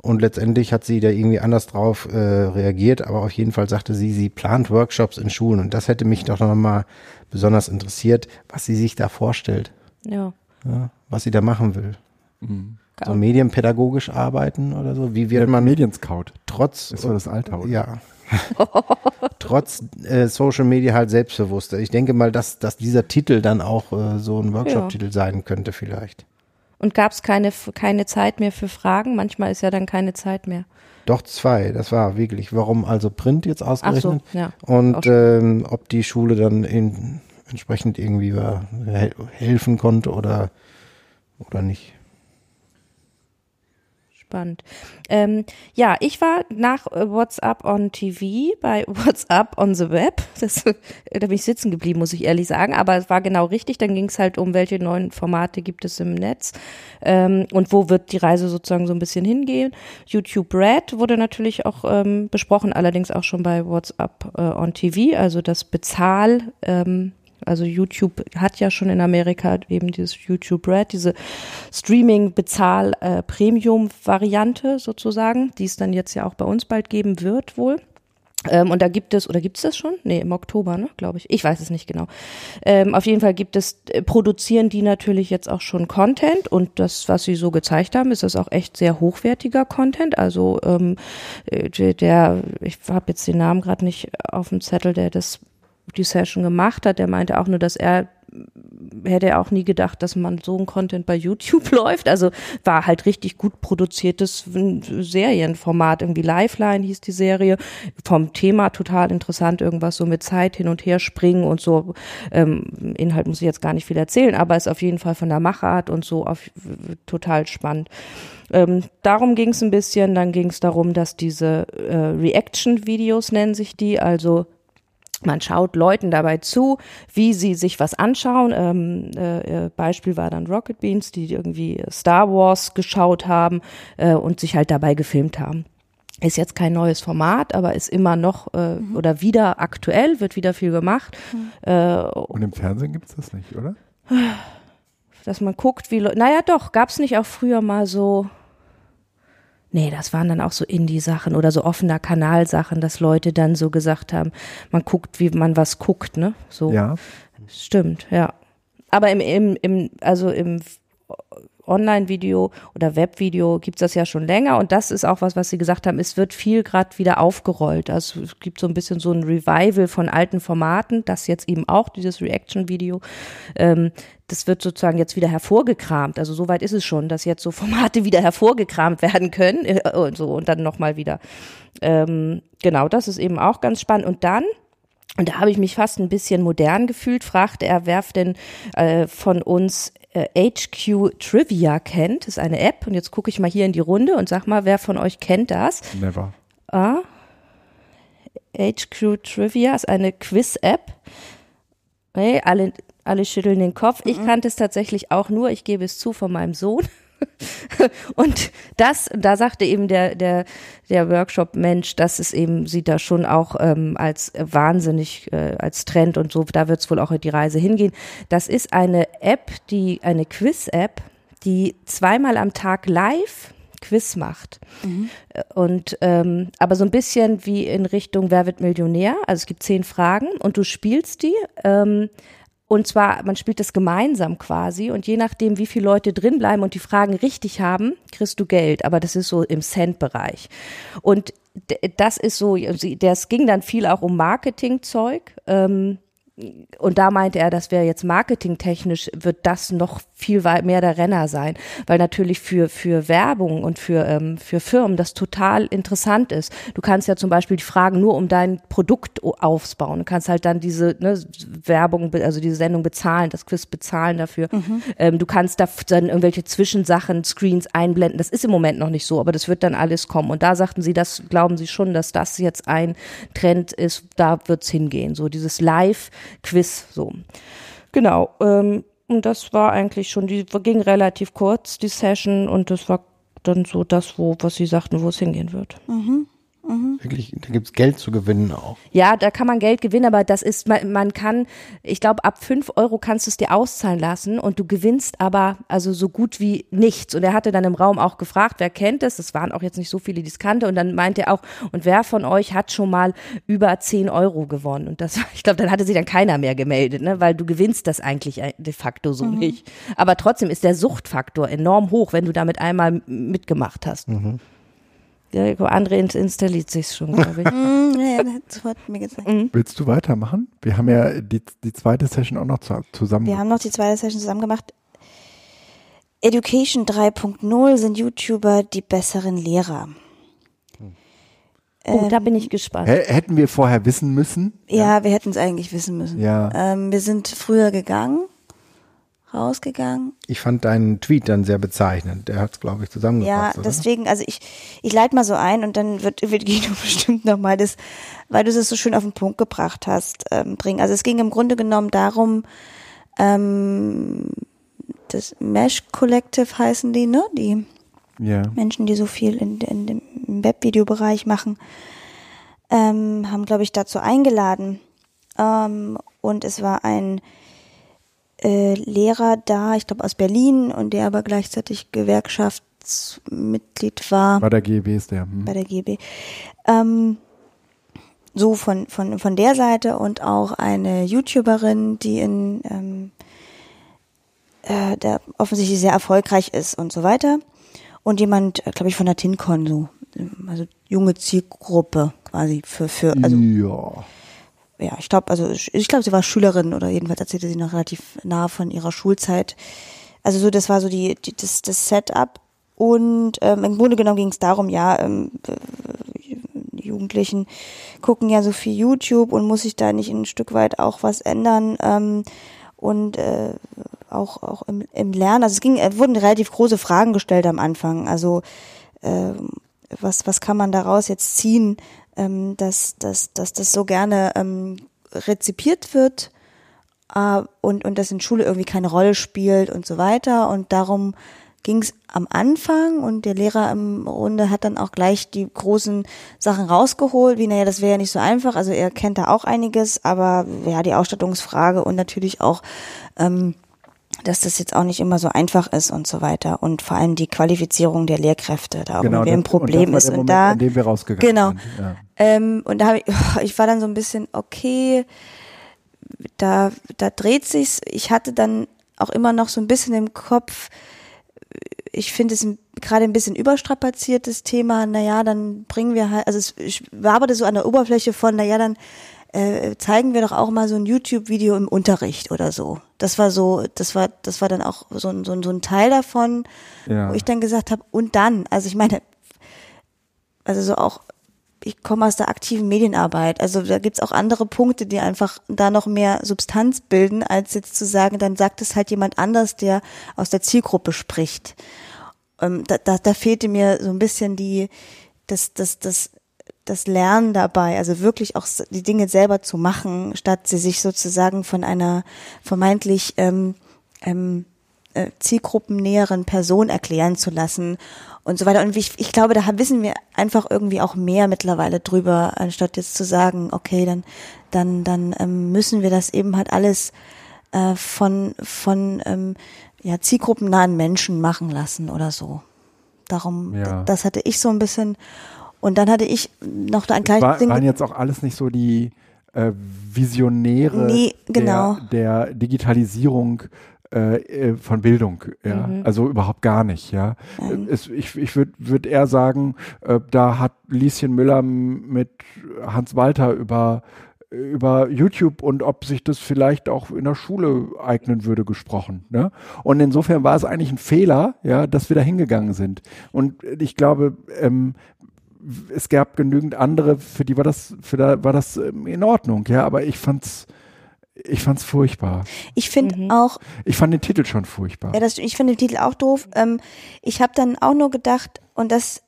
Und letztendlich hat sie da irgendwie anders drauf äh, reagiert, aber auf jeden Fall sagte sie, sie plant Workshops in Schulen. Und das hätte mich doch nochmal besonders interessiert, was sie sich da vorstellt. Ja. ja was sie da machen will. Mhm. So medienpädagogisch arbeiten oder so. Wie wird ja, man Medienscout. Trotz. Das war das Alter. Ja. trotz äh, Social Media halt selbstbewusster. Ich denke mal, dass, dass dieser Titel dann auch äh, so ein Workshop-Titel ja. sein könnte vielleicht. Und gab es keine, keine Zeit mehr für Fragen? Manchmal ist ja dann keine Zeit mehr. Doch zwei, das war wirklich. Warum also Print jetzt ausgerechnet? Ach so, ja. Und ähm, ob die Schule dann in, entsprechend irgendwie war, helfen konnte oder, oder nicht spannend. Ähm, ja, ich war nach äh, WhatsApp on TV bei WhatsApp on the Web. Das, da bin ich sitzen geblieben, muss ich ehrlich sagen. Aber es war genau richtig. Dann ging es halt um, welche neuen Formate gibt es im Netz ähm, und wo wird die Reise sozusagen so ein bisschen hingehen. YouTube Red wurde natürlich auch ähm, besprochen, allerdings auch schon bei WhatsApp äh, on TV, also das Bezahl. Ähm, also YouTube hat ja schon in Amerika eben dieses YouTube Red, diese Streaming-Bezahl-Premium-Variante äh, sozusagen, die es dann jetzt ja auch bei uns bald geben wird wohl. Ähm, und da gibt es, oder gibt es das schon? Nee, im Oktober, ne, glaube ich. Ich weiß es nicht genau. Ähm, auf jeden Fall gibt es, äh, produzieren die natürlich jetzt auch schon Content und das, was sie so gezeigt haben, ist das auch echt sehr hochwertiger Content. Also ähm, äh, der, ich habe jetzt den Namen gerade nicht auf dem Zettel, der das die Session gemacht hat, der meinte auch nur, dass er hätte er auch nie gedacht, dass man so ein Content bei YouTube läuft. Also war halt richtig gut produziertes Serienformat. Irgendwie Lifeline hieß die Serie. Vom Thema total interessant. Irgendwas so mit Zeit hin und her springen und so. Ähm, Inhalt muss ich jetzt gar nicht viel erzählen, aber ist auf jeden Fall von der Machart und so auf, total spannend. Ähm, darum ging es ein bisschen. Dann ging es darum, dass diese äh, Reaction-Videos nennen sich die, also man schaut Leuten dabei zu, wie sie sich was anschauen. Ähm, äh, äh, Beispiel war dann Rocket Beans, die irgendwie Star Wars geschaut haben äh, und sich halt dabei gefilmt haben. Ist jetzt kein neues Format, aber ist immer noch äh, mhm. oder wieder aktuell, wird wieder viel gemacht. Mhm. Äh, und im Fernsehen gibt's das nicht, oder? Dass man guckt, wie Leute. Naja, doch, gab's nicht auch früher mal so Nee, das waren dann auch so Indie-Sachen oder so offener Kanalsachen, dass Leute dann so gesagt haben, man guckt, wie man was guckt, ne? So. Ja. Stimmt, ja. Aber im, im, im also im Online-Video oder Webvideo gibt es das ja schon länger und das ist auch was, was Sie gesagt haben, es wird viel gerade wieder aufgerollt. Also es gibt so ein bisschen so ein Revival von alten Formaten, das jetzt eben auch, dieses Reaction-Video. Ähm, das wird sozusagen jetzt wieder hervorgekramt. Also soweit ist es schon, dass jetzt so Formate wieder hervorgekramt werden können äh, und so und dann nochmal wieder. Ähm, genau, das ist eben auch ganz spannend. Und dann und da habe ich mich fast ein bisschen modern gefühlt, fragte er, wer denn äh, von uns äh, HQ Trivia kennt. Das ist eine App und jetzt gucke ich mal hier in die Runde und sag mal, wer von euch kennt das? Never. Ah, HQ Trivia ist eine Quiz-App. Hey, alle, alle schütteln den Kopf. Ich mhm. kannte es tatsächlich auch nur, ich gebe es zu, von meinem Sohn. und das, da sagte eben der, der, der Workshop-Mensch, dass es eben, sieht da schon auch ähm, als wahnsinnig, äh, als Trend und so, da wird es wohl auch die Reise hingehen. Das ist eine App, die, eine Quiz-App, die zweimal am Tag live Quiz macht. Mhm. Und ähm, aber so ein bisschen wie in Richtung Wer wird Millionär? Also es gibt zehn Fragen und du spielst die. Ähm, und zwar, man spielt das gemeinsam quasi und je nachdem, wie viele Leute drin bleiben und die Fragen richtig haben, kriegst du Geld. Aber das ist so im Cent-Bereich. Und das ist so, das ging dann viel auch um Marketingzeug. Ähm, und da meinte er, das wäre jetzt marketingtechnisch, wird das noch viel mehr der Renner sein, weil natürlich für, für Werbung und für, ähm, für Firmen das total interessant ist. Du kannst ja zum Beispiel die Fragen nur um dein Produkt aufbauen. Du kannst halt dann diese ne, Werbung, also diese Sendung bezahlen, das Quiz bezahlen dafür. Ähm, du kannst da dann irgendwelche Zwischensachen, Screens einblenden. Das ist im Moment noch nicht so, aber das wird dann alles kommen. Und da sagten sie, das glauben sie schon, dass das jetzt ein Trend ist, da wird's hingehen. So dieses Live-Quiz, so. Genau. Ähm, und das war eigentlich schon, die ging relativ kurz, die Session, und das war dann so das, wo, was sie sagten, wo es hingehen wird. Wirklich, da gibt's Geld zu gewinnen auch. Ja, da kann man Geld gewinnen, aber das ist, man, man kann, ich glaube, ab fünf Euro kannst du es dir auszahlen lassen und du gewinnst aber also so gut wie nichts. Und er hatte dann im Raum auch gefragt, wer kennt es? Das waren auch jetzt nicht so viele, die es kannte. Und dann meinte er auch, und wer von euch hat schon mal über zehn Euro gewonnen? Und das, ich glaube, dann hatte sich dann keiner mehr gemeldet, ne? weil du gewinnst das eigentlich de facto so nicht. Aber trotzdem ist der Suchtfaktor enorm hoch, wenn du damit einmal mitgemacht hast. Ja, André ins- installiert sich schon, glaube ich. Ja, das hat mir gesagt. Willst du weitermachen? Wir haben ja die, die zweite Session auch noch zu, zusammen. Wir haben noch die zweite Session zusammen gemacht. Education 3.0 sind YouTuber die besseren Lehrer. Oh, da bin ich gespannt. Hä- Hätten wir vorher wissen müssen? Ja, wir hätten es eigentlich wissen müssen. Ja. Ähm, wir sind früher gegangen, rausgegangen. Ich fand deinen Tweet dann sehr bezeichnend. Der hat's, glaube ich, Ja, zusammengefasst. oder? deswegen, also ich, ich leite mal so ein und dann wird, wird Guido bestimmt nochmal das, weil du das so schön auf den Punkt gebracht hast, ähm, bringen. Also es ging im Grunde genommen darum, ähm, das Mesh Collective heißen die, ne? Die Ja. Menschen, die so viel in, in dem im Webvideobereich machen, ähm, haben, glaube ich, dazu eingeladen. Ähm, und es war ein äh, Lehrer da, ich glaube aus Berlin, und der aber gleichzeitig Gewerkschaftsmitglied war Bei der GW ist der. Hm. bei der GB. Ähm, so von, von, von der Seite und auch eine YouTuberin, die in ähm, äh, der offensichtlich sehr erfolgreich ist und so weiter. Und jemand, glaube ich, von der TinCon, so, also junge Zielgruppe quasi für, für also ja. Ja, ich glaube, also ich ich glaube, sie war Schülerin oder jedenfalls erzählte sie noch relativ nah von ihrer Schulzeit. Also so, das war so die, die das, das Setup. Und ähm, im Grunde genommen ging es darum, ja, ähm, äh, Jugendlichen gucken ja so viel YouTube und muss sich da nicht ein Stück weit auch was ändern. Ähm, und äh, auch, auch im, im Lernen. Also es ging, es wurden relativ große Fragen gestellt am Anfang. Also ähm, was, was kann man daraus jetzt ziehen, ähm, dass, dass, dass das so gerne ähm, rezipiert wird äh, und, und das in Schule irgendwie keine Rolle spielt und so weiter. Und darum ging es am Anfang und der Lehrer im Runde hat dann auch gleich die großen Sachen rausgeholt, wie, naja, das wäre ja nicht so einfach. Also er kennt da auch einiges, aber ja, die Ausstattungsfrage und natürlich auch, ähm, dass das jetzt auch nicht immer so einfach ist und so weiter. Und vor allem die Qualifizierung der Lehrkräfte da auch irgendwie ein Problem Genau, und ist. der Und Moment, da, an dem wir rausgegangen genau. sind. Ja. ähm, und da habe ich, ich war dann so ein bisschen, okay, da, da dreht sich's. Ich hatte dann auch immer noch so ein bisschen im Kopf, ich finde es gerade ein bisschen überstrapaziertes Thema, naja, dann bringen wir halt, also es, waberte so an der Oberfläche von, naja, dann äh, zeigen wir doch auch mal so ein YouTube-Video im Unterricht oder so. Das war so, das war, das war dann auch so ein, so ein, so ein Teil davon, Ja. wo ich dann gesagt habe, und dann, also ich meine, also so auch, ich komme aus der aktiven Medienarbeit, also da gibt's auch andere Punkte, die einfach da noch mehr Substanz bilden, als jetzt zu sagen, dann sagt es halt jemand anders, der aus der Zielgruppe spricht. Ähm, da, da, da fehlte mir so ein bisschen die, das, das, das, das Lernen dabei, also wirklich auch die Dinge selber zu machen, statt sie sich sozusagen von einer vermeintlich ähm, ähm, äh, zielgruppennäheren Person erklären zu lassen und so weiter. Und ich, ich glaube, da wissen wir einfach irgendwie auch mehr mittlerweile drüber, anstatt jetzt zu sagen, okay, dann, dann, dann ähm, müssen wir das eben halt alles äh, von, von ähm, ja, zielgruppennahen Menschen machen lassen oder so. Darum, Ja. das hatte ich so ein bisschen. Und dann hatte ich noch ein Es kleines war, Ding. waren jetzt auch alles nicht so die äh, Visionäre Nee, genau. der, der Digitalisierung äh, äh, von Bildung, ja, also überhaupt gar nicht, ja. Es, ich ich würde würd eher sagen, äh, da hat Lieschen Müller mit Hans Walter über über YouTube und ob sich das vielleicht auch in der Schule eignen würde gesprochen. Ne? Und insofern war es eigentlich ein Fehler, ja, dass wir da hingegangen sind. Und ich glaube, ähm, es gab genügend andere, für die war das, für da war das ähm, in Ordnung, ja, aber ich fand's, ich fand's furchtbar. Ich finde Mhm. auch, Ich fand den Titel schon furchtbar. ja, das, ich finde den Titel auch doof. Ähm, ich habe dann auch nur gedacht, und das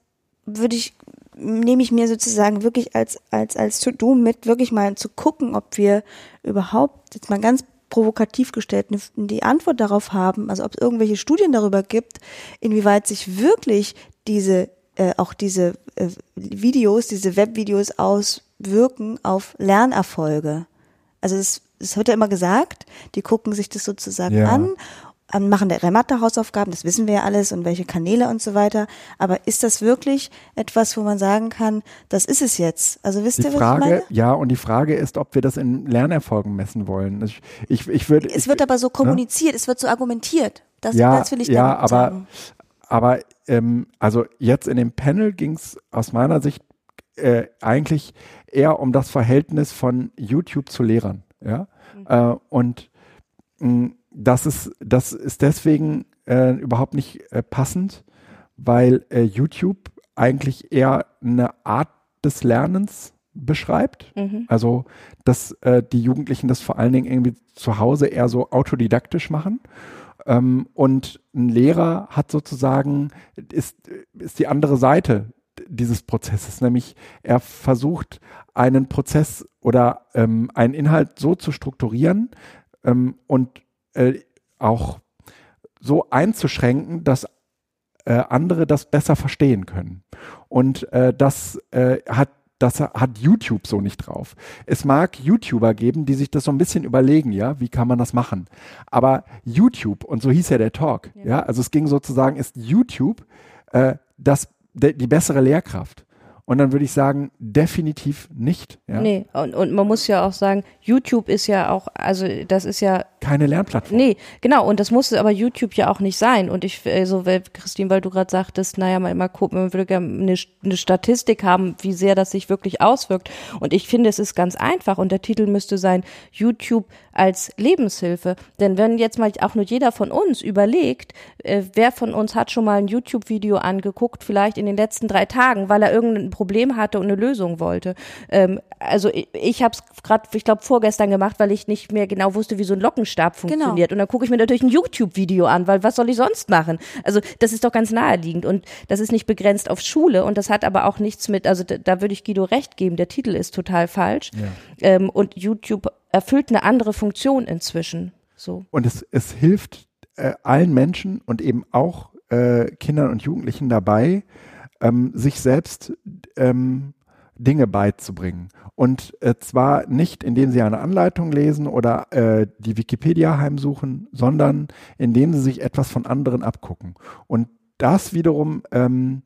würde ich, nehme ich mir sozusagen wirklich als, als, als To-Do mit, wirklich mal zu gucken, ob wir überhaupt, jetzt mal ganz provokativ gestellt, die Antwort darauf haben, also ob es irgendwelche Studien darüber gibt, inwieweit sich wirklich diese, äh, auch diese äh, Videos, diese Webvideos auswirken auf Lernerfolge. Also es, es wird ja immer gesagt, die gucken sich das sozusagen Ja. an, machen der Mathe-Hausaufgaben, das wissen wir ja alles und welche Kanäle und so weiter. Aber ist das wirklich etwas, wo man sagen kann, das ist es jetzt? Also wisst Die ihr, was ich meine? Frage, ja, und die Frage ist, ob wir das in Lernerfolgen messen wollen. Ich, ich, ich würde. Es wird aber so kommuniziert, es wird so argumentiert. Das, ja, das will ich ja, aber, sagen. Aber ähm, also jetzt in dem Panel ging es aus meiner Sicht äh, eigentlich eher um das Verhältnis von YouTube zu Lehrern. Ja? Äh, und mh, das ist, das ist deswegen äh, überhaupt nicht äh, passend, weil äh, YouTube eigentlich eher eine Art des Lernens beschreibt. Mhm. Also, dass äh, die Jugendlichen das vor allen Dingen irgendwie zu Hause eher so autodidaktisch machen. Ähm, und ein Lehrer hat sozusagen, ist, ist die andere Seite dieses Prozesses, nämlich er versucht, einen Prozess oder ähm, einen Inhalt so zu strukturieren ähm, und äh, auch so einzuschränken, dass äh, andere das besser verstehen können. Und äh, das äh, hat das hat YouTube so nicht drauf. Es mag YouTuber geben, die sich das so ein bisschen überlegen, ja, wie kann man das machen? Aber YouTube, und so hieß ja der Talk, ja, also es ging sozusagen, ist YouTube äh, das, de, die bessere Lehrkraft? Und dann würde ich sagen, definitiv nicht. Ja? Nee, und, und man muss ja auch sagen, YouTube ist ja auch, also das ist ja Keine Lernplattform. Nee, genau, und das muss aber YouTube ja auch nicht sein. Und ich, also, weil, Christine, weil du gerade sagtest, naja, mal immer gucken, man würde gerne eine, eine Statistik haben, wie sehr das sich wirklich auswirkt. Und ich finde, es ist ganz einfach und der Titel müsste sein, YouTube als Lebenshilfe. Denn wenn jetzt mal auch nur jeder von uns überlegt, äh, wer von uns hat schon mal ein YouTube-Video angeguckt, vielleicht in den letzten drei Tagen, weil er irgendein Problem hatte und eine Lösung wollte. Ähm, also ich, ich habe es gerade, ich glaube, vorgestern gemacht, weil ich nicht mehr genau wusste, wie so ein Lockenstab funktioniert. Und dann gucke ich mir natürlich ein YouTube-Video an, weil was soll ich sonst machen? Also das ist doch ganz naheliegend und das ist nicht begrenzt auf Schule und das hat aber auch nichts mit, also da, da würde ich Guido recht geben, der Titel ist total falsch. Ähm, und YouTube erfüllt eine andere Funktion inzwischen. So. Und es, es hilft äh, allen Menschen und eben auch äh, Kindern und Jugendlichen dabei, ähm, sich selbst ähm, Dinge beizubringen. Und äh, zwar nicht, indem sie eine Anleitung lesen oder äh, die Wikipedia heimsuchen, sondern indem sie sich etwas von anderen abgucken. Und das wiederum ähm,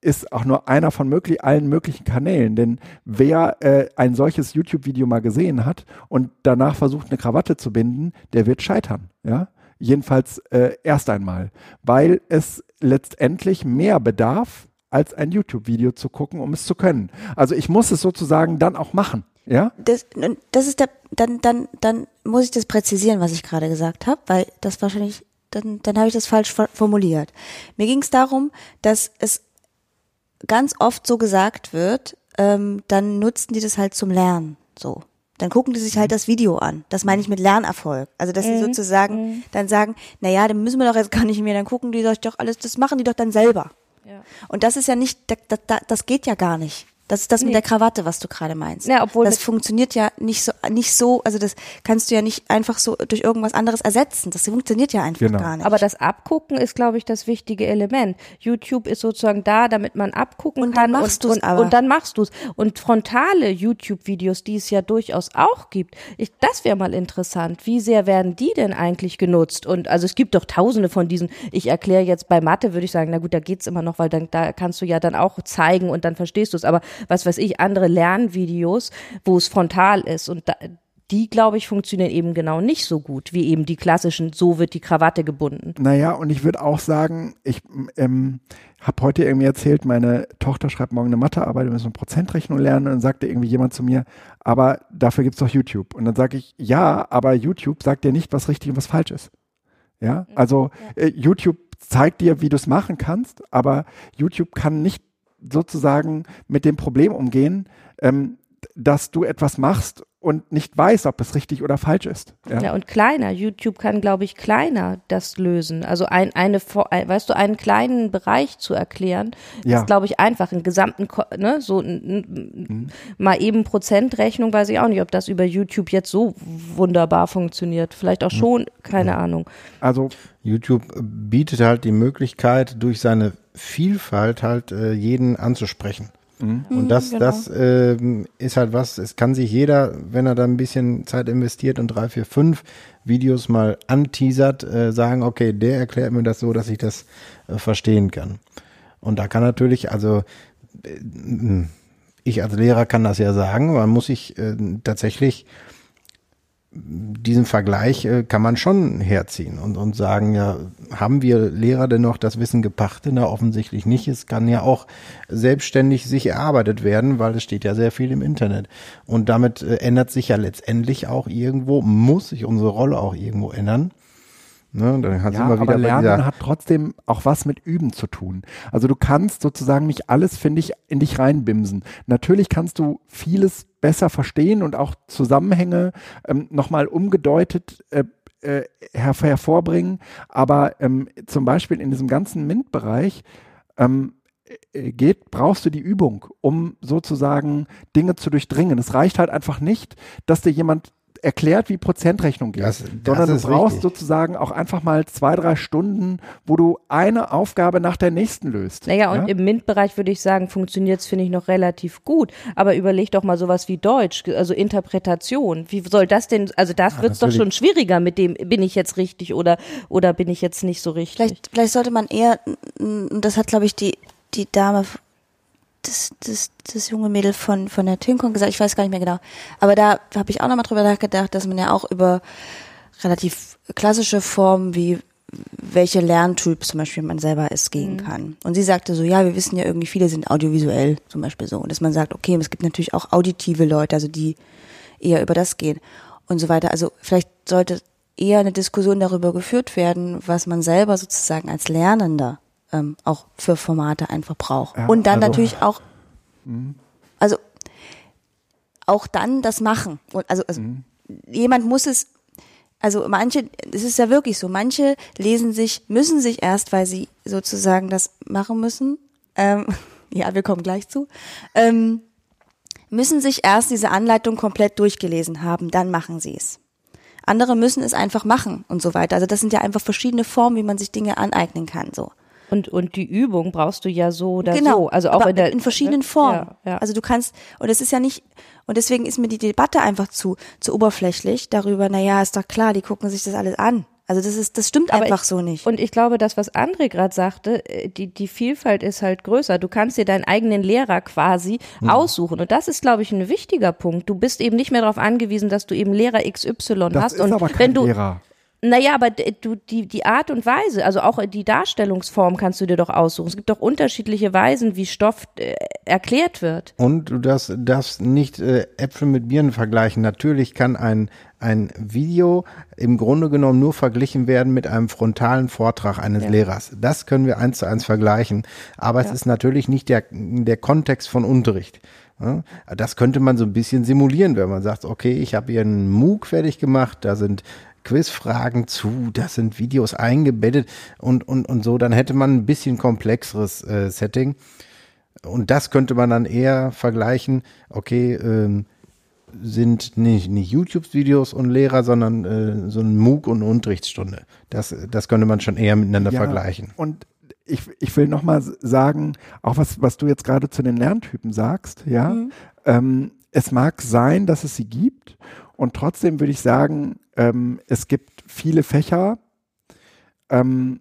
ist auch nur einer von möglich, allen möglichen Kanälen. Denn wer äh, ein solches YouTube-Video mal gesehen hat und danach versucht, eine Krawatte zu binden, der wird scheitern. Ja? Jedenfalls äh, erst einmal, weil es letztendlich mehr bedarf, als ein YouTube-Video zu gucken, um es zu können. Also ich muss es sozusagen dann auch machen. Ja? Das, das ist der, dann, dann, dann muss ich das präzisieren, was ich gerade gesagt habe, weil das wahrscheinlich, dann, dann habe ich das falsch for- formuliert. Mir ging es darum, dass es ganz oft so gesagt wird, ähm, dann nutzen die das halt zum Lernen. So. Dann gucken die sich halt das Video an. Das meine ich mit Lernerfolg. Also, dass sie sozusagen dann sagen, na ja, dann müssen wir doch jetzt gar nicht mehr, dann gucken die sich doch alles, das machen die doch dann selber. Und das ist ja nicht, das geht ja gar nicht. Das ist das mit Nee. der Krawatte, was du gerade meinst. Ja, obwohl das mit- funktioniert ja nicht so, nicht so, also das kannst du ja nicht einfach so durch irgendwas anderes ersetzen. Das funktioniert ja einfach Genau. gar nicht. Aber das Abgucken ist, glaube ich, das wichtige Element. YouTube ist sozusagen da, damit man abgucken Und dann kann. machst und, du's und, aber. Und dann machst du es. Und frontale YouTube-Videos, die es ja durchaus auch gibt, ich, das wäre mal interessant. Wie sehr werden die denn eigentlich genutzt? Und also es gibt doch tausende von diesen. Ich erkläre jetzt bei Mathe, würde ich sagen, na gut, da geht's immer noch, weil dann da kannst du ja dann auch zeigen und dann verstehst du es. Aber was weiß ich, andere Lernvideos, wo es frontal ist und da, die, glaube ich, funktionieren eben genau nicht so gut wie eben die klassischen, so wird die Krawatte gebunden. Naja, und ich würde auch sagen, ich ähm, habe heute irgendwie erzählt, meine Tochter schreibt morgen eine Mathearbeit, wir müssen eine Prozentrechnung lernen und dann sagte irgendwie jemand zu mir, aber dafür gibt's doch YouTube. Und dann sage ich, ja, aber YouTube sagt dir nicht, was richtig und was falsch ist. Ja, also äh, YouTube zeigt dir, wie du es machen kannst, aber YouTube kann nicht sozusagen mit dem Problem umgehen, ähm, dass du etwas machst und nicht weiß, ob es richtig oder falsch ist. Ja, ja und kleiner. YouTube kann, glaube ich, kleiner das lösen. Also ein, eine, weißt du, einen kleinen Bereich zu erklären, ja. ist, glaube ich, einfach. Einen gesamten, ne, so mhm. mal eben Prozentrechnung, weiß ich auch nicht, ob das über YouTube jetzt so wunderbar funktioniert. Vielleicht auch schon, mhm. keine ja. Ahnung. Also YouTube bietet halt die Möglichkeit, durch seine Vielfalt halt äh, jeden anzusprechen. Mhm. Und das, genau. das äh, ist halt was, es kann sich jeder, wenn er da ein bisschen Zeit investiert und drei, vier, fünf Videos mal anteasert, äh, sagen, okay, der erklärt mir das so, dass ich das äh, verstehen kann. Und da kann natürlich, also äh, ich als Lehrer kann das ja sagen, man muss sich äh, tatsächlich diesen Vergleich äh, kann man schon herziehen und, und sagen, ja, haben wir Lehrer denn noch das Wissen gepachtet? Na, offensichtlich nicht. Es kann ja auch selbstständig sich erarbeitet werden, weil es steht ja sehr viel im Internet. Und damit äh, ändert sich ja letztendlich auch irgendwo, muss sich unsere Rolle auch irgendwo ändern. Ne, dann hat ja, aber Lernen hat trotzdem auch was mit Üben zu tun. Also du kannst sozusagen nicht alles, finde ich, in dich reinbimsen. Natürlich kannst du vieles besser verstehen und auch Zusammenhänge ähm, nochmal umgedeutet äh, äh, hervorbringen. Aber ähm, zum Beispiel in diesem ganzen MINT-Bereich ähm, äh, geht, brauchst du die Übung, um sozusagen Dinge zu durchdringen. Es reicht halt einfach nicht, dass dir jemand erklärt, wie Prozentrechnung geht, das, das sondern du brauchst richtig. sozusagen auch einfach mal zwei, drei Stunden, wo du eine Aufgabe nach der nächsten löst. Naja, und ja? im MINT-Bereich würde ich sagen, funktioniert es, finde ich, noch relativ gut. Aber überleg doch mal sowas wie Deutsch, also Interpretation. Wie soll das denn, also das ja, wird es doch schon schwieriger mit dem, bin ich jetzt richtig oder, oder bin ich jetzt nicht so richtig? Vielleicht, vielleicht sollte man eher, das hat, glaube ich, die, die Dame das, das, das junge Mädel von, von der TÜNCON gesagt, ich weiß gar nicht mehr genau. Aber da habe ich auch nochmal drüber nachgedacht, dass man ja auch über relativ klassische Formen wie welche Lerntyp zum Beispiel man selber ist gehen mhm. kann. Und sie sagte so, ja, wir wissen ja irgendwie, viele sind audiovisuell zum Beispiel so. Und dass man sagt, okay, es gibt natürlich auch auditive Leute, also die eher über das gehen und so weiter. Also vielleicht sollte eher eine Diskussion darüber geführt werden, was man selber sozusagen als Lernender ähm, auch für Formate einfach braucht. Ja, und dann also, natürlich auch, mh. also auch dann das machen. Und also, also mhm. jemand muss es, also manche, es ist ja wirklich so, manche lesen sich, müssen sich erst, weil sie sozusagen das machen müssen, ähm, ja, wir kommen gleich zu, ähm, müssen sich erst diese Anleitung komplett durchgelesen haben, dann machen sie es. Andere müssen es einfach machen und so weiter. Also das sind ja einfach verschiedene Formen, wie man sich Dinge aneignen kann, so. Und, und die Übung brauchst du ja so oder genau, so. Also auch in, der, in verschiedenen ne? Formen. Ja, ja. Also du kannst, und es ist ja nicht, und deswegen ist mir die Debatte einfach zu, zu oberflächlich darüber, na ja, ist doch klar, die gucken sich das alles an. Also das ist, das stimmt Aber einfach ich, so nicht. Und ich glaube, das, was André gerade sagte, äh, die, die Vielfalt ist halt größer. Du kannst dir deinen eigenen Lehrer quasi mhm. aussuchen. Und das ist, glaube ich, ein wichtiger Punkt. Du bist eben nicht mehr darauf angewiesen, dass du eben Lehrer XY das hast. Ist und aber kein wenn du, Lehrer. Naja, aber du, die, die Art und Weise, also auch die Darstellungsform kannst du dir doch aussuchen. Es gibt doch unterschiedliche Weisen, wie Stoff äh, erklärt wird. Und du darfst, darfst nicht äh, Äpfel mit Birnen vergleichen. Natürlich kann ein, ein Video im Grunde genommen nur verglichen werden mit einem frontalen Vortrag eines ja. Lehrers. Das können wir eins zu eins vergleichen. Aber ja. es ist natürlich nicht der, der Kontext von Unterricht. Das könnte man so ein bisschen simulieren, wenn man sagt, okay, ich habe hier einen MOOC fertig gemacht, da sind Quizfragen zu, da sind Videos eingebettet und, und, und so, dann hätte man ein bisschen komplexeres äh, Setting. Und das könnte man dann eher vergleichen, okay, ähm, sind nicht, nicht YouTube-Videos und Lehrer, sondern äh, so ein MOOC und eine Unterrichtsstunde. Das, das könnte man schon eher miteinander ja, vergleichen. Und ich, ich will nochmal sagen, auch was, was du jetzt gerade zu den Lerntypen sagst, ja, mhm. ähm, es mag sein, dass es sie gibt und trotzdem würde ich sagen, ähm, es gibt viele Fächer, ähm,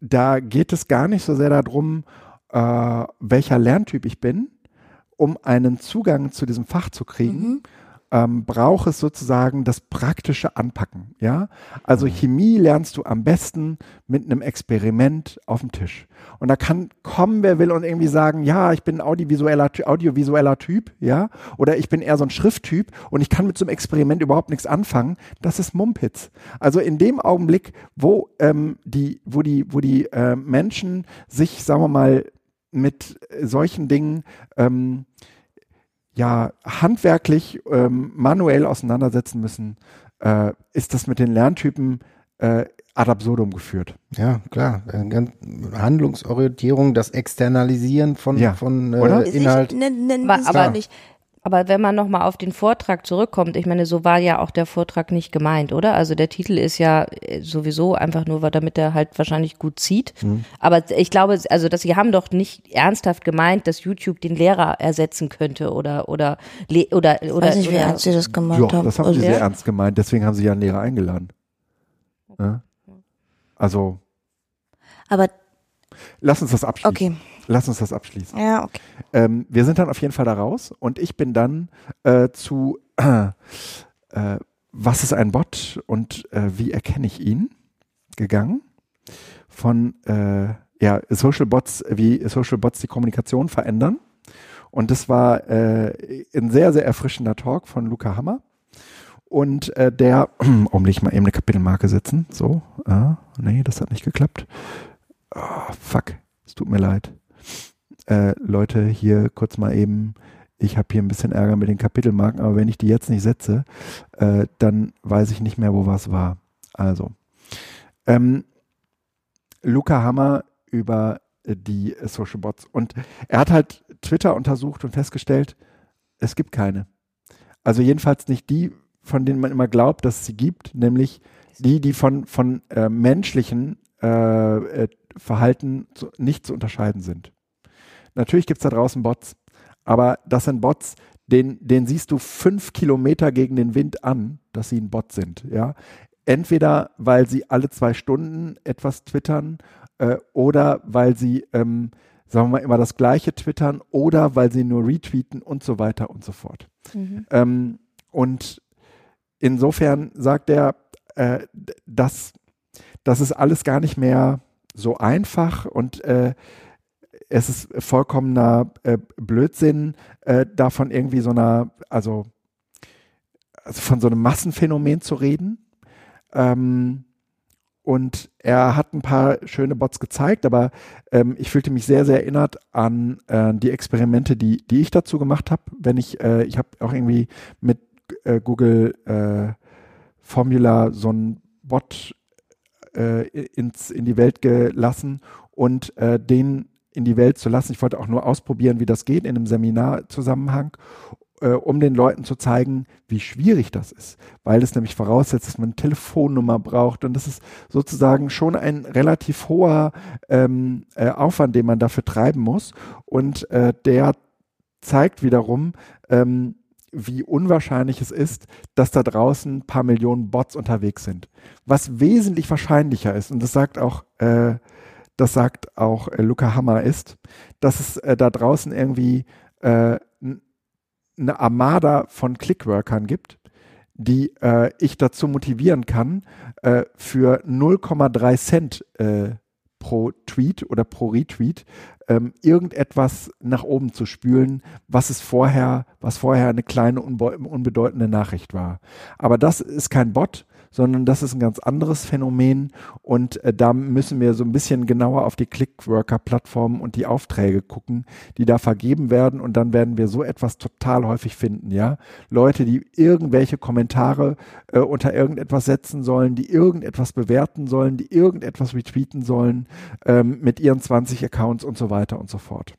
da geht es gar nicht so sehr darum, äh, welcher Lerntyp ich bin, um einen Zugang zu diesem Fach zu kriegen. Mhm. Ähm, braucht es sozusagen das praktische Anpacken. Ja, also Chemie lernst du am besten mit einem Experiment auf dem Tisch. Und da kann kommen, wer will und irgendwie sagen, ja, ich bin ein audiovisueller, audiovisueller Typ, ja, oder ich bin eher so ein Schrifttyp und ich kann mit so einem Experiment überhaupt nichts anfangen. Das ist Mumpitz. Also in dem Augenblick, wo ähm, die, wo die, wo die äh, Menschen sich, sagen wir mal, mit solchen Dingen ähm, ja handwerklich ähm, manuell auseinandersetzen müssen, äh, ist das mit den Lerntypen äh, ad absurdum geführt. Ja, klar. Äh, Handlungsorientierung, das Externalisieren von, Ja, von oder? äh, Inhalt. Ich, ne, ne, aber- nicht. Aber wenn man nochmal auf den Vortrag zurückkommt, ich meine, so war ja auch der Vortrag nicht gemeint, oder? Also der Titel ist ja äh, sowieso einfach nur, damit er halt wahrscheinlich gut zieht. Aber ich glaube, also dass sie haben doch nicht ernsthaft gemeint, dass YouTube den Lehrer ersetzen könnte oder oder oder Ich oder, weiß nicht, wie oder ernst sie das gemacht Ja, haben. das haben Also, sie sehr ernst gemeint, deswegen haben sie ja einen Lehrer eingeladen. Ja? Also, aber lass uns das abschließen. okay. Lass uns das abschließen. Ja, okay. Ähm, wir sind dann auf jeden Fall da raus und ich bin dann äh, zu äh, äh, Was ist ein Bot und äh, wie erkenne ich ihn gegangen. Von äh, ja, Social Bots, wie Social Bots die Kommunikation verändern. Und das war äh, ein sehr, sehr erfrischender Talk von Luca Hammer. Und der, um nicht mal eben eine Kapitelmarke setzen, so, äh, nee, das hat nicht geklappt. Oh, fuck, es tut mir leid äh, Leute, hier kurz mal eben, ich habe hier ein bisschen Ärger mit den Kapitelmarken, aber wenn ich die jetzt nicht setze, äh, dann weiß ich nicht mehr, wo was war. Also, ähm, Luca Hammer über die Social Bots. Und er hat halt Twitter untersucht und festgestellt, es gibt keine. Also jedenfalls nicht die, von denen man immer glaubt, dass es sie gibt, nämlich die, die von, von äh, menschlichen äh, äh, Verhalten zu, nicht zu unterscheiden sind. Natürlich gibt es da draußen Bots, aber das sind Bots, den, den siehst du fünf Kilometer gegen den Wind an, dass sie ein Bot sind. Ja? Entweder weil sie alle zwei Stunden etwas twittern äh, oder weil sie, ähm, sagen wir mal, immer das Gleiche twittern oder weil sie nur retweeten und so weiter und so fort. Ähm, und insofern sagt er, äh, dass das ist alles gar nicht mehr so einfach und äh, es ist vollkommener äh, Blödsinn, äh, davon irgendwie so einer, also, also von so einem Massenphänomen zu reden. Ähm, und er hat ein paar schöne Bots gezeigt, aber ähm, ich fühlte mich sehr, sehr erinnert an äh, die Experimente, die, die ich dazu gemacht habe. Wenn ich, äh, ich habe auch irgendwie mit äh, Google äh, Formula so ein Bot äh, ins, in die Welt gelassen und äh, den in die Welt zu lassen. Ich wollte auch nur ausprobieren, wie das geht in einem Seminarzusammenhang, äh, um den Leuten zu zeigen, wie schwierig das ist, weil es nämlich voraussetzt, dass man eine Telefonnummer braucht und das ist sozusagen schon ein relativ hoher ähm, äh, Aufwand, den man dafür treiben muss und äh, der zeigt wiederum, ähm, wie unwahrscheinlich es ist, dass da draußen ein paar Millionen Bots unterwegs sind. Was wesentlich wahrscheinlicher ist, und das sagt auch, äh, das sagt auch äh, Luca Hammer, ist, dass es äh, da draußen irgendwie äh, eine Armada von Clickworkern gibt, die äh, ich dazu motivieren kann, äh, für 0,3 Cent äh, pro Tweet oder pro Retweet ähm, irgendetwas nach oben zu spülen, was es vorher, was vorher eine kleine unbe unbedeutende Nachricht war. Aber das ist kein Bot, sondern das ist ein ganz anderes Phänomen und äh, da müssen wir so ein bisschen genauer auf die Clickworker-Plattformen und die Aufträge gucken, die da vergeben werden und dann werden wir so etwas total häufig finden, ja. Leute, die irgendwelche Kommentare äh, unter irgendetwas setzen sollen, die irgendetwas bewerten sollen, die irgendetwas retweeten sollen ähm, mit ihren 20 Accounts und so weiter und so fort.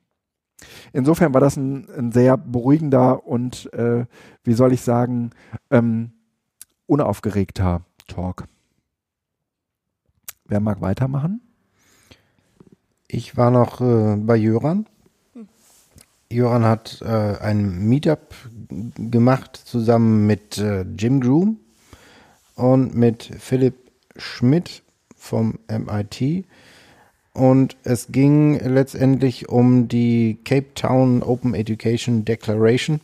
Insofern war das ein, ein sehr beruhigender und, äh, wie soll ich sagen, ähm, unaufgeregter Talk. Wer mag weitermachen? Ich war noch äh, bei Jöran. Jöran hat äh, ein Meetup gemacht zusammen mit äh, Jim Groom und mit Philipp Schmidt vom MIT. Und es ging letztendlich um die Cape Town Open Education Declaration.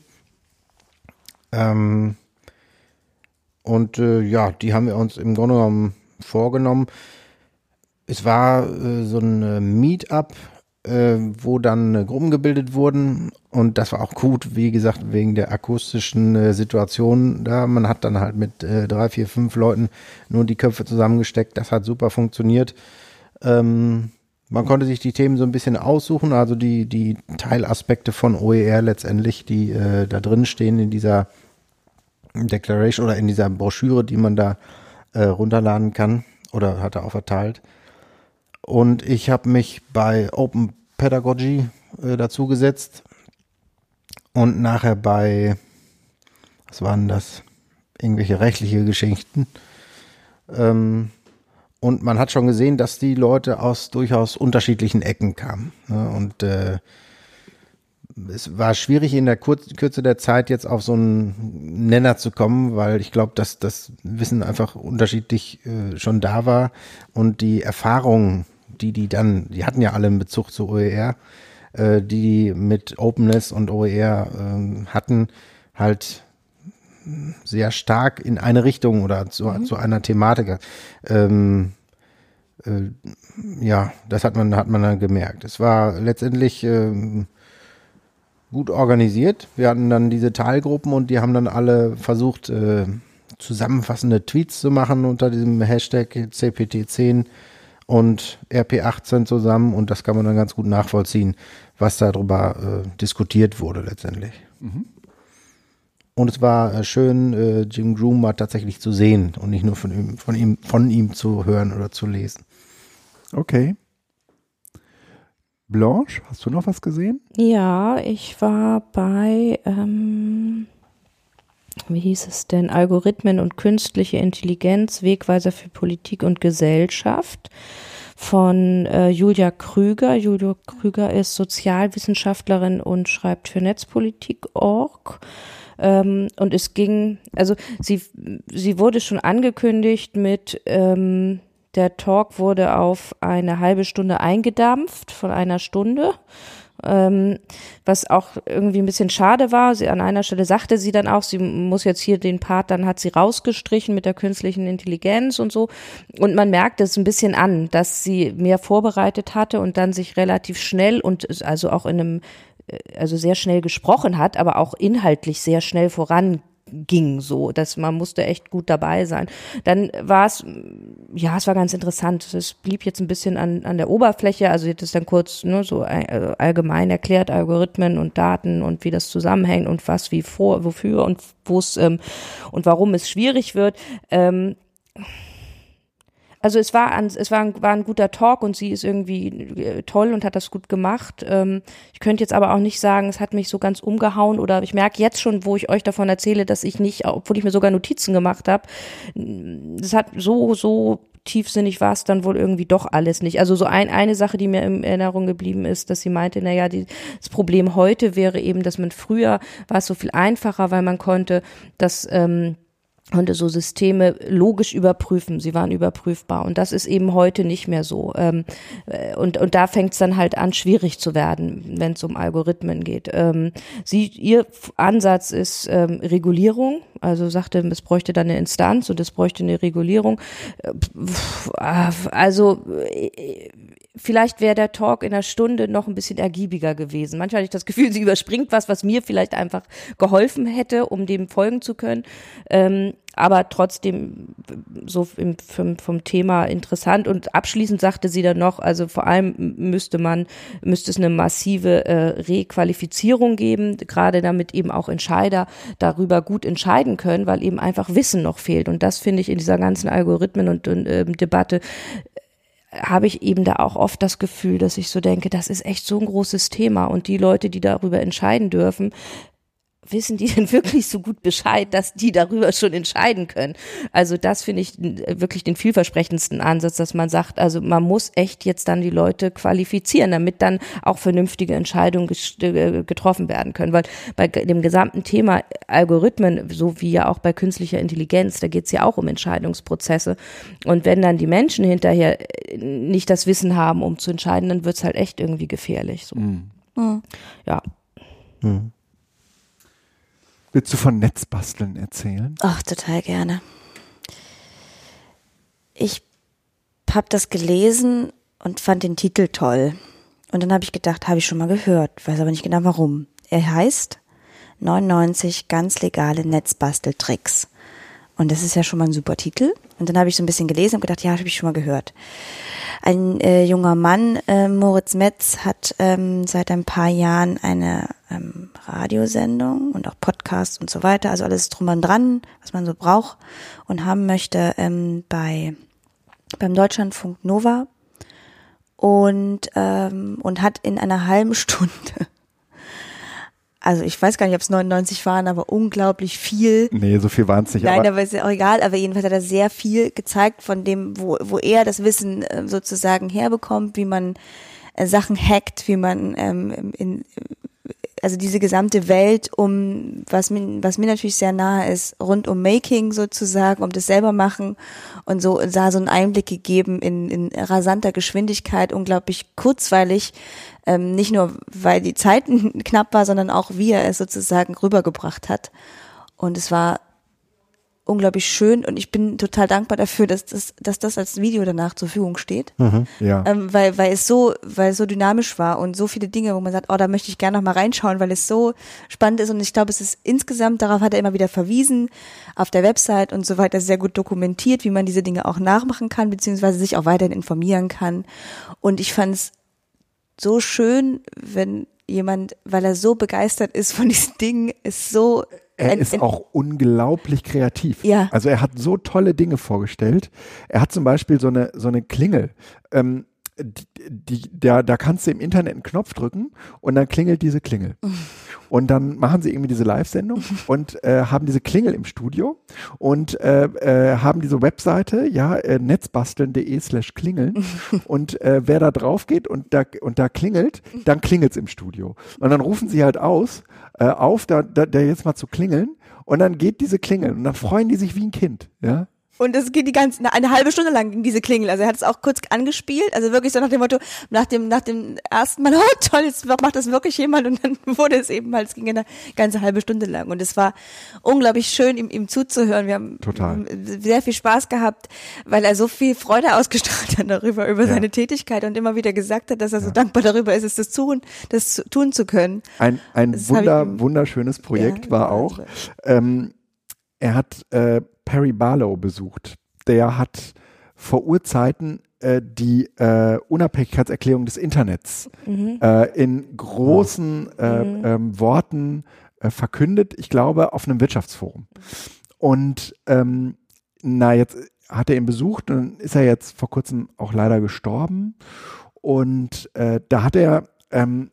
Ähm, Und äh, ja, die haben wir uns im Grunde genommen vorgenommen. Es war äh, so ein äh, Meetup, äh, wo dann äh, Gruppen gebildet wurden und das war auch gut, wie gesagt, wegen der akustischen äh, Situation da. Man hat dann halt mit äh, drei, vier, fünf Leuten nur die Köpfe zusammengesteckt. Das hat super funktioniert. Ähm, man konnte sich die Themen so ein bisschen aussuchen, also die, die Teilaspekte von OER letztendlich, die äh, da drin stehen in dieser Declaration oder in dieser Broschüre, die man da äh, runterladen kann oder hat er auch verteilt. Und ich habe mich bei Open Pedagogy äh, dazu gesetzt und nachher bei, was waren das? Irgendwelche rechtliche Geschichten. Ähm, und man hat schon gesehen, dass die Leute aus durchaus unterschiedlichen Ecken kamen. Ne? Und äh, es war schwierig in der Kur Kürze der Zeit jetzt auf so einen Nenner zu kommen, weil ich glaube, dass das Wissen einfach unterschiedlich äh, schon da war und die Erfahrungen, die die dann, die hatten ja alle einen Bezug zu OER, äh, die mit Openness und OER äh, hatten, halt sehr stark in eine Richtung oder zu, mhm. zu einer Thematik. Ähm, äh, ja, das hat man, hat man dann gemerkt. Es war letztendlich ähm, gut organisiert. Wir hatten dann diese Teilgruppen und die haben dann alle versucht, äh, zusammenfassende Tweets zu machen unter diesem Hashtag CPT10 und RP18 zusammen und das kann man dann ganz gut nachvollziehen, was darüber äh, diskutiert wurde letztendlich. Mhm. Und es war äh, schön, äh, Jim Groom mal tatsächlich zu sehen und nicht nur von ihm, von ihm, von ihm zu hören oder zu lesen. Okay. Blanche, hast du noch was gesehen? Ja, ich war bei, ähm, wie hieß es denn, Algorithmen und künstliche Intelligenz, Wegweiser für Politik und Gesellschaft von äh, Julia Krüger. Julia Krüger ist Sozialwissenschaftlerin und schreibt für Netzpolitik.org. Ähm, und es ging, also sie, sie wurde schon angekündigt mit, ähm, der Talk wurde auf eine halbe Stunde eingedampft von einer Stunde. Ähm, was auch irgendwie ein bisschen schade war. Sie, an einer Stelle sagte sie dann auch, sie muss jetzt hier den Part, dann hat sie rausgestrichen mit der künstlichen Intelligenz und so. Und man merkt es ein bisschen an, dass sie mehr vorbereitet hatte und dann sich relativ schnell und also auch in einem äh, also sehr schnell gesprochen hat, aber auch inhaltlich sehr schnell voran ging so, dass man musste echt gut dabei sein. Dann war es, ja, es war ganz interessant. Es blieb jetzt ein bisschen an, an der Oberfläche, also jetzt ist dann kurz ne, so äh, allgemein erklärt, Algorithmen und Daten und wie das zusammenhängt und was wie vor, wofür und wo es ähm, und warum es schwierig wird. Ähm, also es war ein, es war ein, war ein guter Talk und sie ist irgendwie äh, toll und hat das gut gemacht. Ähm, ich könnte jetzt aber auch nicht sagen, es hat mich so ganz umgehauen oder ich merke jetzt schon, wo ich euch davon erzähle, dass ich nicht, obwohl ich mir sogar Notizen gemacht habe, es hat so, so tiefsinnig war es dann wohl irgendwie doch alles nicht. Also so ein, eine Sache, die mir in Erinnerung geblieben ist, dass sie meinte, naja, die, das Problem heute wäre eben, dass man früher war es so viel einfacher, weil man konnte das ähm, konnte so Systeme logisch überprüfen. Sie waren überprüfbar. Und das ist eben heute nicht mehr so. Ähm, äh, und, und da fängt es dann halt an, schwierig zu werden, wenn es um Algorithmen geht. Ähm, sie, ihr Ansatz ist ähm, Regulierung. Also sagte, es bräuchte dann eine Instanz und es bräuchte eine Regulierung. Äh, also äh, vielleicht wäre der Talk in einer Stunde noch ein bisschen ergiebiger gewesen. Manchmal hatte ich das Gefühl, sie überspringt was, was mir vielleicht einfach geholfen hätte, um dem folgen zu können. Ähm, aber trotzdem so im, vom, vom Thema interessant. Und abschließend sagte sie dann noch, also vor allem müsste man, müsste es eine massive äh, Requalifizierung geben, gerade damit eben auch Entscheider darüber gut entscheiden können, weil eben einfach Wissen noch fehlt. Und das finde ich in dieser ganzen Algorithmen- und, und äh, Debatte habe ich eben da auch oft das Gefühl, dass ich so denke, das ist echt so ein großes Thema. Und die Leute, die darüber entscheiden dürfen, wissen die denn wirklich so gut Bescheid, dass die darüber schon entscheiden können? Also das finde ich wirklich den vielversprechendsten Ansatz, dass man sagt, also man muss echt jetzt dann die Leute qualifizieren, damit dann auch vernünftige Entscheidungen äh, getroffen werden können. Weil bei dem gesamten Thema Algorithmen, so wie ja auch bei künstlicher Intelligenz, da geht es ja auch um Entscheidungsprozesse. Und wenn dann die Menschen hinterher äh, nicht das Wissen haben, um zu entscheiden, dann wird es halt echt irgendwie gefährlich. So. Mhm. Ja. Mhm. Willst du von Netzbasteln erzählen? Ach, total gerne. Ich habe das gelesen und fand den Titel toll. Und dann habe ich gedacht, habe ich schon mal gehört, weiß aber nicht genau warum. Er heißt 99 ganz legale Netzbasteltricks. Und das ist ja schon mal ein super Titel. Und dann habe ich so ein bisschen gelesen und gedacht, ja, habe ich schon mal gehört. Ein äh, junger Mann, äh, Moritz Metz, hat ähm, seit ein paar Jahren eine ähm, Radiosendung und auch Podcast und so weiter, also alles drum und dran, was man so braucht und haben möchte ähm, bei beim Deutschlandfunk Nova und ähm, und hat in einer halben Stunde also ich weiß gar nicht, ob es 99 waren, aber unglaublich viel. Nee, so viel waren es nicht. Nein, aber, aber ist ja auch egal, aber jedenfalls hat er sehr viel gezeigt von dem, wo, wo er das Wissen äh, sozusagen herbekommt, wie man äh, Sachen hackt, wie man ähm, in, also diese gesamte Welt um, was mir, was mir natürlich sehr nahe ist, rund um Making sozusagen, um das selber machen und so, da so einen Einblick gegeben in, in rasanter Geschwindigkeit, unglaublich kurzweilig, ähm, nicht nur, weil die Zeit knapp war, sondern auch, wie er es sozusagen rübergebracht hat. Und es war unglaublich schön und ich bin total dankbar dafür, dass das, dass das als Video danach zur Verfügung steht. Mhm, ja. Ähm, weil, weil es so, weil es so dynamisch war und so viele Dinge, wo man sagt, oh, da möchte ich gerne noch mal reinschauen, weil es so spannend ist und ich glaube, es ist insgesamt, darauf hat er immer wieder verwiesen, auf der Website und so weiter sehr gut dokumentiert, wie man diese Dinge auch nachmachen kann, beziehungsweise sich auch weiterhin informieren kann. Und ich fand es so schön, wenn jemand, weil er so begeistert ist von diesen Dingen, ist so er ist auch unglaublich kreativ. Ja. Also er hat so tolle Dinge vorgestellt. Er hat zum Beispiel so eine, so eine Klingel. Ähm, die, da, da kannst du im Internet einen Knopf drücken und dann klingelt diese Klingel. Und dann machen sie irgendwie diese Live-Sendung und äh, haben diese Klingel im Studio und äh, äh, haben diese Webseite, ja, äh, netzbasteln.de slash klingeln. Und äh, wer da drauf geht und da, und da klingelt, dann klingelt's im Studio. Und dann rufen sie halt aus, äh, auf, da, da, da jetzt mal zu klingeln. Und dann geht diese Klingel und dann freuen die sich wie ein Kind, ja. Und es geht die ganze, eine, halbe Stunde lang ging diese Klingel. Also er hat es auch kurz angespielt. Also wirklich so nach dem Motto, nach dem, nach dem ersten Mal, oh toll, jetzt macht das wirklich jemand. Und dann wurde es eben halt, es ging eine ganze halbe Stunde lang. Und es war unglaublich schön, ihm, ihm zuzuhören. Wir haben Total. sehr viel Spaß gehabt, weil er so viel Freude ausgestrahlt hat darüber, über Ja. seine Tätigkeit und immer wieder gesagt hat, dass er so dankbar darüber ist, es das tun, das zu, tun zu können. Ein, ein Das wunder, ich wunderschönes Projekt Ja, war ja, auch, ähm, er hat äh, Perry Barlow besucht. Der hat vor Urzeiten äh, die äh, Unabhängigkeitserklärung des Internets äh, in großen äh, ähm, Worten verkündet, ich glaube, auf einem Wirtschaftsforum. Und ähm, na, jetzt hat er ihn besucht und ist er jetzt vor kurzem auch leider gestorben. Und äh, da hat er ähm,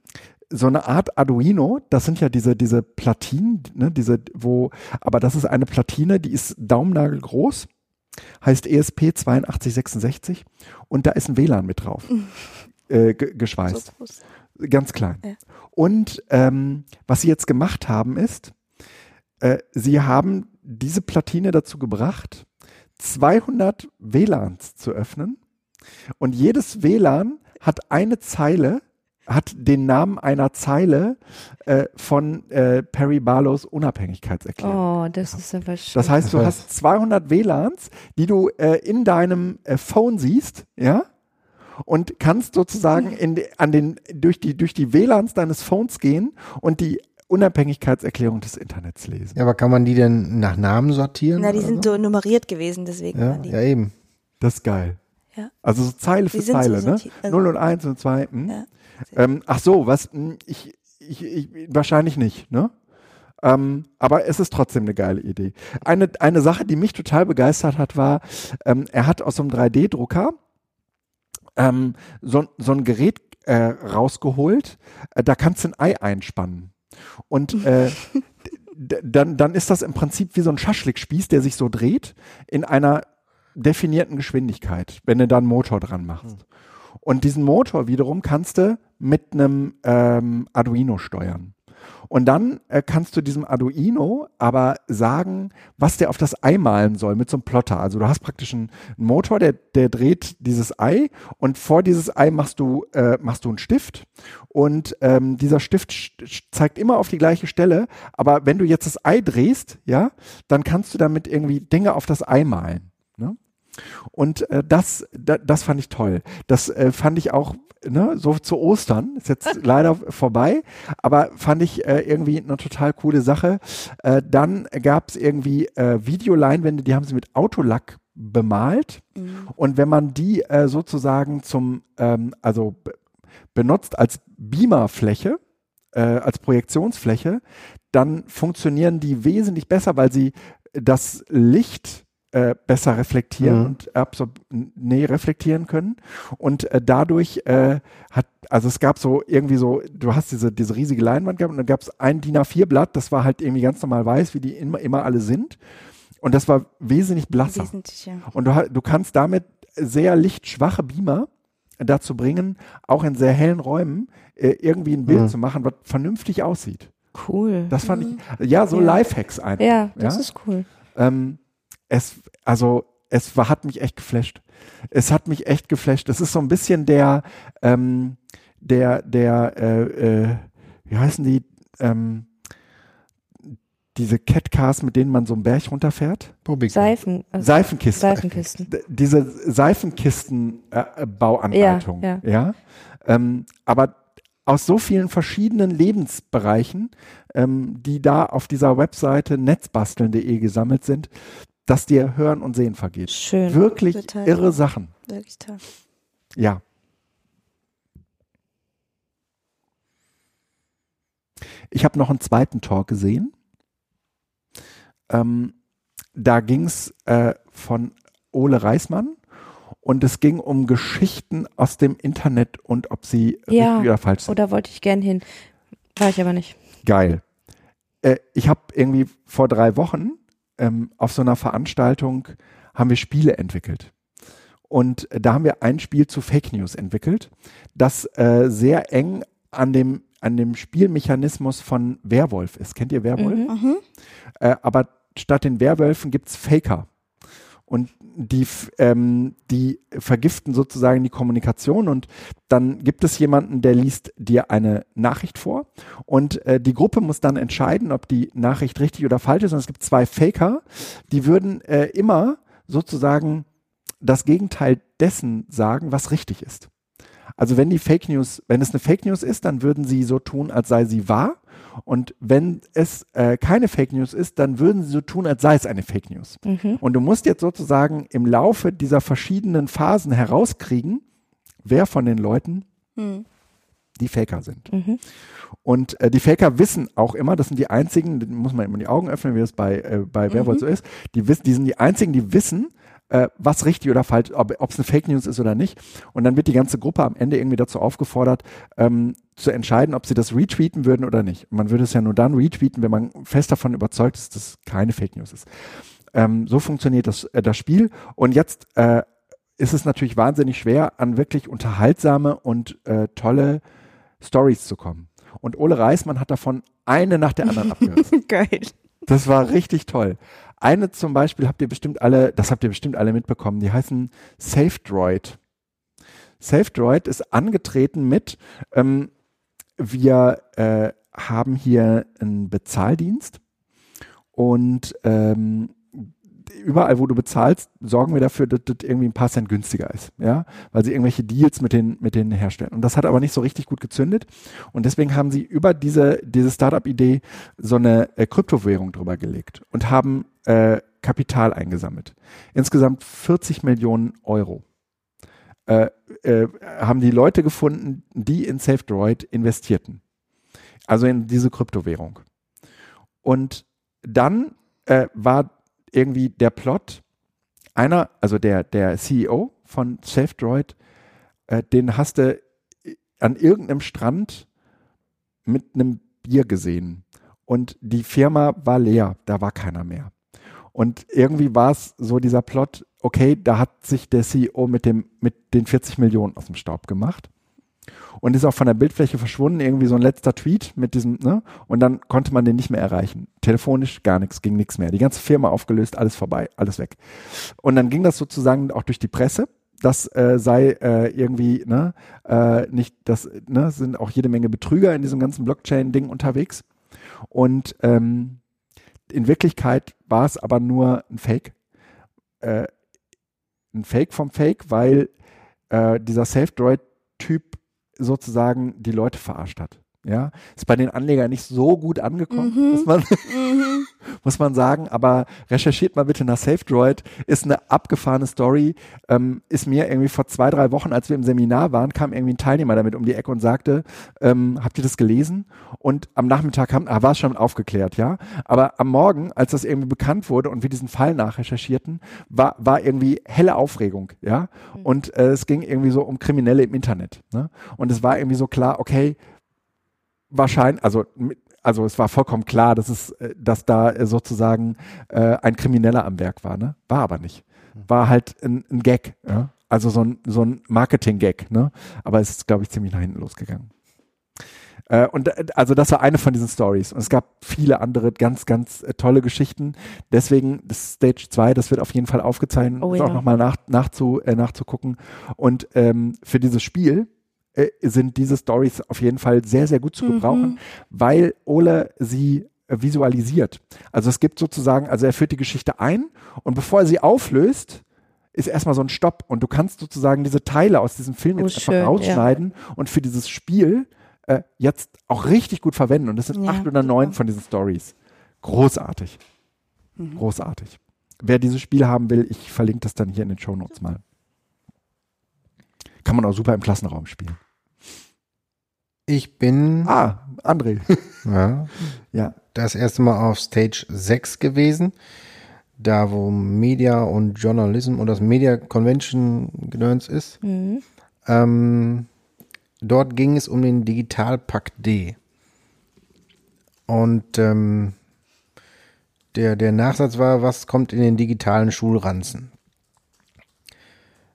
so eine Art Arduino, das sind ja diese, diese Platinen, ne, diese, wo, aber das ist eine Platine, die ist daumennagelgroß, heißt E ESP8266 und da ist ein WLAN mit drauf, äh, ge geschweißt. So. Ganz klein. Ja. Und ähm, was sie jetzt gemacht haben, ist, äh, sie haben diese Platine dazu gebracht, 200 WLANs zu öffnen. Und jedes WLAN hat eine Zeile, hat den Namen einer Zeile äh, von äh, Perry Barlows Unabhängigkeitserklärung. Oh, das ist aber schön. Das heißt, du hast 200 WLANs, die du äh, in deinem äh, Phone siehst, ja, und kannst sozusagen in, an den, durch, die, durch die WLANs deines Phones gehen und die Unabhängigkeitserklärung des Internets lesen. Ja, aber kann man die denn nach Namen sortieren? Na, die sind so nummeriert gewesen, deswegen Ja, waren die. ja, eben. Das ist geil. Ja. Also so Zeile für sind so Zeile, ne? also- 0 und 1 und 2. Hm? Ja. Ähm, ach so, was? hm, Ich, ich, ich, wahrscheinlich nicht, ne? Ähm, aber es ist trotzdem eine geile Idee. Eine, eine Sache, die mich total begeistert hat, war, ähm, er hat aus so einem 3D-Drucker ähm, so, so ein Gerät äh, rausgeholt, äh, da kannst du ein Ei einspannen. Und äh, dann, dann ist das im Prinzip wie so ein Schaschlikspieß, der sich so dreht in einer definierten Geschwindigkeit, wenn du da einen Motor dran machst. Und diesen Motor wiederum kannst du mit einem ähm, Arduino steuern. Und dann äh, kannst du diesem Arduino aber sagen, was der auf das Ei malen soll mit so einem Plotter. Also du hast praktisch einen Motor, der, der dreht dieses Ei und vor dieses Ei machst du, äh, machst du einen Stift und ähm, dieser Stift zeigt immer auf die gleiche Stelle. Aber wenn du jetzt das Ei drehst, ja, dann kannst du damit irgendwie Dinge auf das Ei malen. Und äh, das, da, das fand ich toll. Das äh, fand ich auch ne, so zu Ostern, ist jetzt leider vorbei, aber fand ich äh, irgendwie eine total coole Sache. Äh, dann gab es irgendwie äh, Videoleinwände, die haben sie mit Autolack bemalt. Mhm. Und wenn man die äh, sozusagen zum, ähm, also benutzt als Beamerfläche, äh, als Projektionsfläche, dann funktionieren die wesentlich besser, weil sie das Licht äh, besser reflektieren mhm. und absorb nee, reflektieren können. Und äh, dadurch äh, hat, also es gab so irgendwie so, du hast diese, diese riesige Leinwand gehabt und dann gab es ein DIN A4-Blatt, das war halt irgendwie ganz normal weiß, wie die immer, immer alle sind. Und das war wesentlich blasser. Wesentlich, ja. Und du, du kannst damit sehr lichtschwache Beamer dazu bringen, auch in sehr hellen Räumen äh, irgendwie ein Bild mhm. zu machen, was vernünftig aussieht. Cool. Das fand mhm. ich, ja, so ja. Lifehacks einfach. Ja, das ja? ist cool. Ähm, es, also es war, hat mich echt geflasht. Es hat mich echt geflasht. Es ist so ein bisschen der, ähm, der, der, äh, äh, wie heißen die, ähm, diese Catcars, mit denen man so einen Berg runterfährt? Seifen, also Seifenkisten. Seifenkisten. Diese Seifenkistenbauanleitung. Äh, ja. ja. ja? Ähm, aber aus so vielen verschiedenen Lebensbereichen, ähm, die da auf dieser Webseite netzbasteln.de gesammelt sind, dass dir Hören und Sehen vergeht. Schön. Wirklich Total irre toll. Sachen. Wirklich toll. Ja. Ich habe noch einen zweiten Talk gesehen. Ähm, da ging es äh, von Ole Reismann und es ging um Geschichten aus dem Internet und ob sie ja, richtig oder falsch sind. Oder wollte ich gern hin. War ich aber nicht. Geil. Äh, ich habe irgendwie vor drei Wochen ähm, auf so einer Veranstaltung haben wir Spiele entwickelt. Und da haben wir ein Spiel zu Fake News entwickelt, das äh, sehr eng an dem, an dem Spielmechanismus von Werwolf ist. Kennt ihr Werwolf? Mhm. mhm. Äh, aber statt den Werwölfen gibt's Faker. Und die, ähm, die vergiften sozusagen die Kommunikation. Und dann gibt es jemanden, der liest dir eine Nachricht vor. Und äh, die Gruppe muss dann entscheiden, ob die Nachricht richtig oder falsch ist. Und es gibt zwei Faker, die würden äh, immer sozusagen das Gegenteil dessen sagen, was richtig ist. Also wenn die Fake News, wenn es eine Fake News ist, dann würden sie so tun, als sei sie wahr und wenn es äh, keine Fake News ist, dann würden sie so tun, als sei es eine Fake News. Mhm. Und du musst jetzt sozusagen im Laufe dieser verschiedenen Phasen herauskriegen, wer von den Leuten mhm. die Faker sind. Mhm. Und äh, die Faker wissen auch immer, das sind die einzigen, muss man immer die Augen öffnen, wie das bei, äh, bei Werwolf mhm. so ist, die, wissen, die sind die einzigen, die wissen, äh, was richtig oder falsch, ob es eine Fake News ist oder nicht. Und dann wird die ganze Gruppe am Ende irgendwie dazu aufgefordert, ähm, zu entscheiden, ob sie das retweeten würden oder nicht. man würde es ja nur dann retweeten, wenn man fest davon überzeugt ist, dass es keine Fake News ist. Ähm, so funktioniert das, äh, das Spiel. Und jetzt äh, ist es natürlich wahnsinnig schwer, an wirklich unterhaltsame und äh, tolle Stories zu kommen. Und Ole Reismann hat davon eine nach der anderen abgehört. Geil. Das war richtig toll. Eine zum Beispiel habt ihr bestimmt alle, das habt ihr bestimmt alle mitbekommen, die heißen SafeDroid. SafeDroid ist angetreten mit, ähm, wir äh, haben hier einen Bezahldienst und ähm, überall, wo du bezahlst, sorgen wir dafür, dass das irgendwie ein paar Cent günstiger ist, ja, weil sie irgendwelche Deals mit den, mit denen herstellen. Und das hat aber nicht so richtig gut gezündet. Und deswegen haben sie über diese, diese Startup-Idee so eine äh, Kryptowährung drüber gelegt und haben äh, Kapital eingesammelt. Insgesamt 40 Millionen Euro. Äh, äh, haben die Leute gefunden, die in SafeDroid investierten. Also in diese Kryptowährung. Und dann äh, war irgendwie der Plot, einer, also der, der CEO von SafeDroid, äh, den hast du an irgendeinem Strand mit einem Bier gesehen. Und die Firma war leer, da war keiner mehr. Und irgendwie war es so dieser Plot, okay, da hat sich der CEO mit dem, mit den 40 Millionen aus dem Staub gemacht. und ist auch von der Bildfläche verschwunden, irgendwie so ein letzter Tweet mit diesem, ne? Und dann konnte man den nicht mehr erreichen. Telefonisch gar nichts, ging nichts mehr. Die ganze Firma aufgelöst, alles vorbei, alles weg. Und dann ging das sozusagen auch durch die Presse. Das äh, sei äh, irgendwie, ne, äh, nicht, das, ne, sind auch jede Menge Betrüger in diesem ganzen Blockchain-Ding unterwegs. Und ähm, in Wirklichkeit war es aber nur ein Fake. Äh, ein Fake vom Fake, weil äh, dieser Safe-Droid-Typ sozusagen die Leute verarscht hat. Ja, ist bei den Anlegern nicht so gut angekommen, Mhm. muss, man, Mhm. Muss man sagen. Aber recherchiert mal bitte nach SafeDroid. Ist eine abgefahrene Story. Ähm, ist mir irgendwie vor zwei, drei Wochen, als wir im Seminar waren, kam irgendwie ein Teilnehmer damit um die Ecke und sagte, ähm, habt ihr das gelesen? Und am Nachmittag haben, ah, war es schon aufgeklärt, ja. Aber am Morgen, als das irgendwie bekannt wurde und wir diesen Fall nachrecherchierten, war, war irgendwie helle Aufregung, ja. Und äh, es ging irgendwie so um Kriminelle im Internet. Ne? Und es war irgendwie so klar, okay, wahrscheinlich, also mit- also es war vollkommen klar, dass es, äh, dass da äh, sozusagen äh, ein Krimineller am Werk war, ne? War aber nicht. War halt ein, ein Gag, ja? Also so ein, so ein Marketing-Gag, ne? Aber es ist, glaube ich, ziemlich nach hinten losgegangen. Äh, und äh, also das war eine von diesen Stories. Und es gab viele andere ganz, ganz äh, tolle Geschichten. Deswegen das Stage 2, das wird auf jeden Fall aufgezeichnet, Oh ist ja. auch nochmal nach, nachzu, nachzugucken. Und ähm, für dieses Spiel äh, sind diese Stories auf jeden Fall sehr, sehr gut zu gebrauchen, weil Ole sie äh, visualisiert. Also es gibt sozusagen, also er führt die Geschichte ein und bevor er sie auflöst, ist erstmal so ein Stopp und du kannst sozusagen diese Teile aus diesem Film Oh, jetzt einfach schön, ja. rausschneiden und für dieses Spiel äh, jetzt auch richtig gut verwenden. Und das sind Ja, acht oder neun von diesen Stories. Großartig. Mhm. Großartig. Wer dieses Spiel haben will, ich verlinke das dann hier in den Show Notes mal. Kann man auch super im Klassenraum spielen. Ich bin Ah, André. ja, ja. das erste Mal auf Stage 6 gewesen. Da, wo Media und Journalism und das Media Convention Gedöns ist. Mhm. Ähm, dort ging es um den Digitalpakt D. Und ähm, der, der Nachsatz war, was kommt in den digitalen Schulranzen?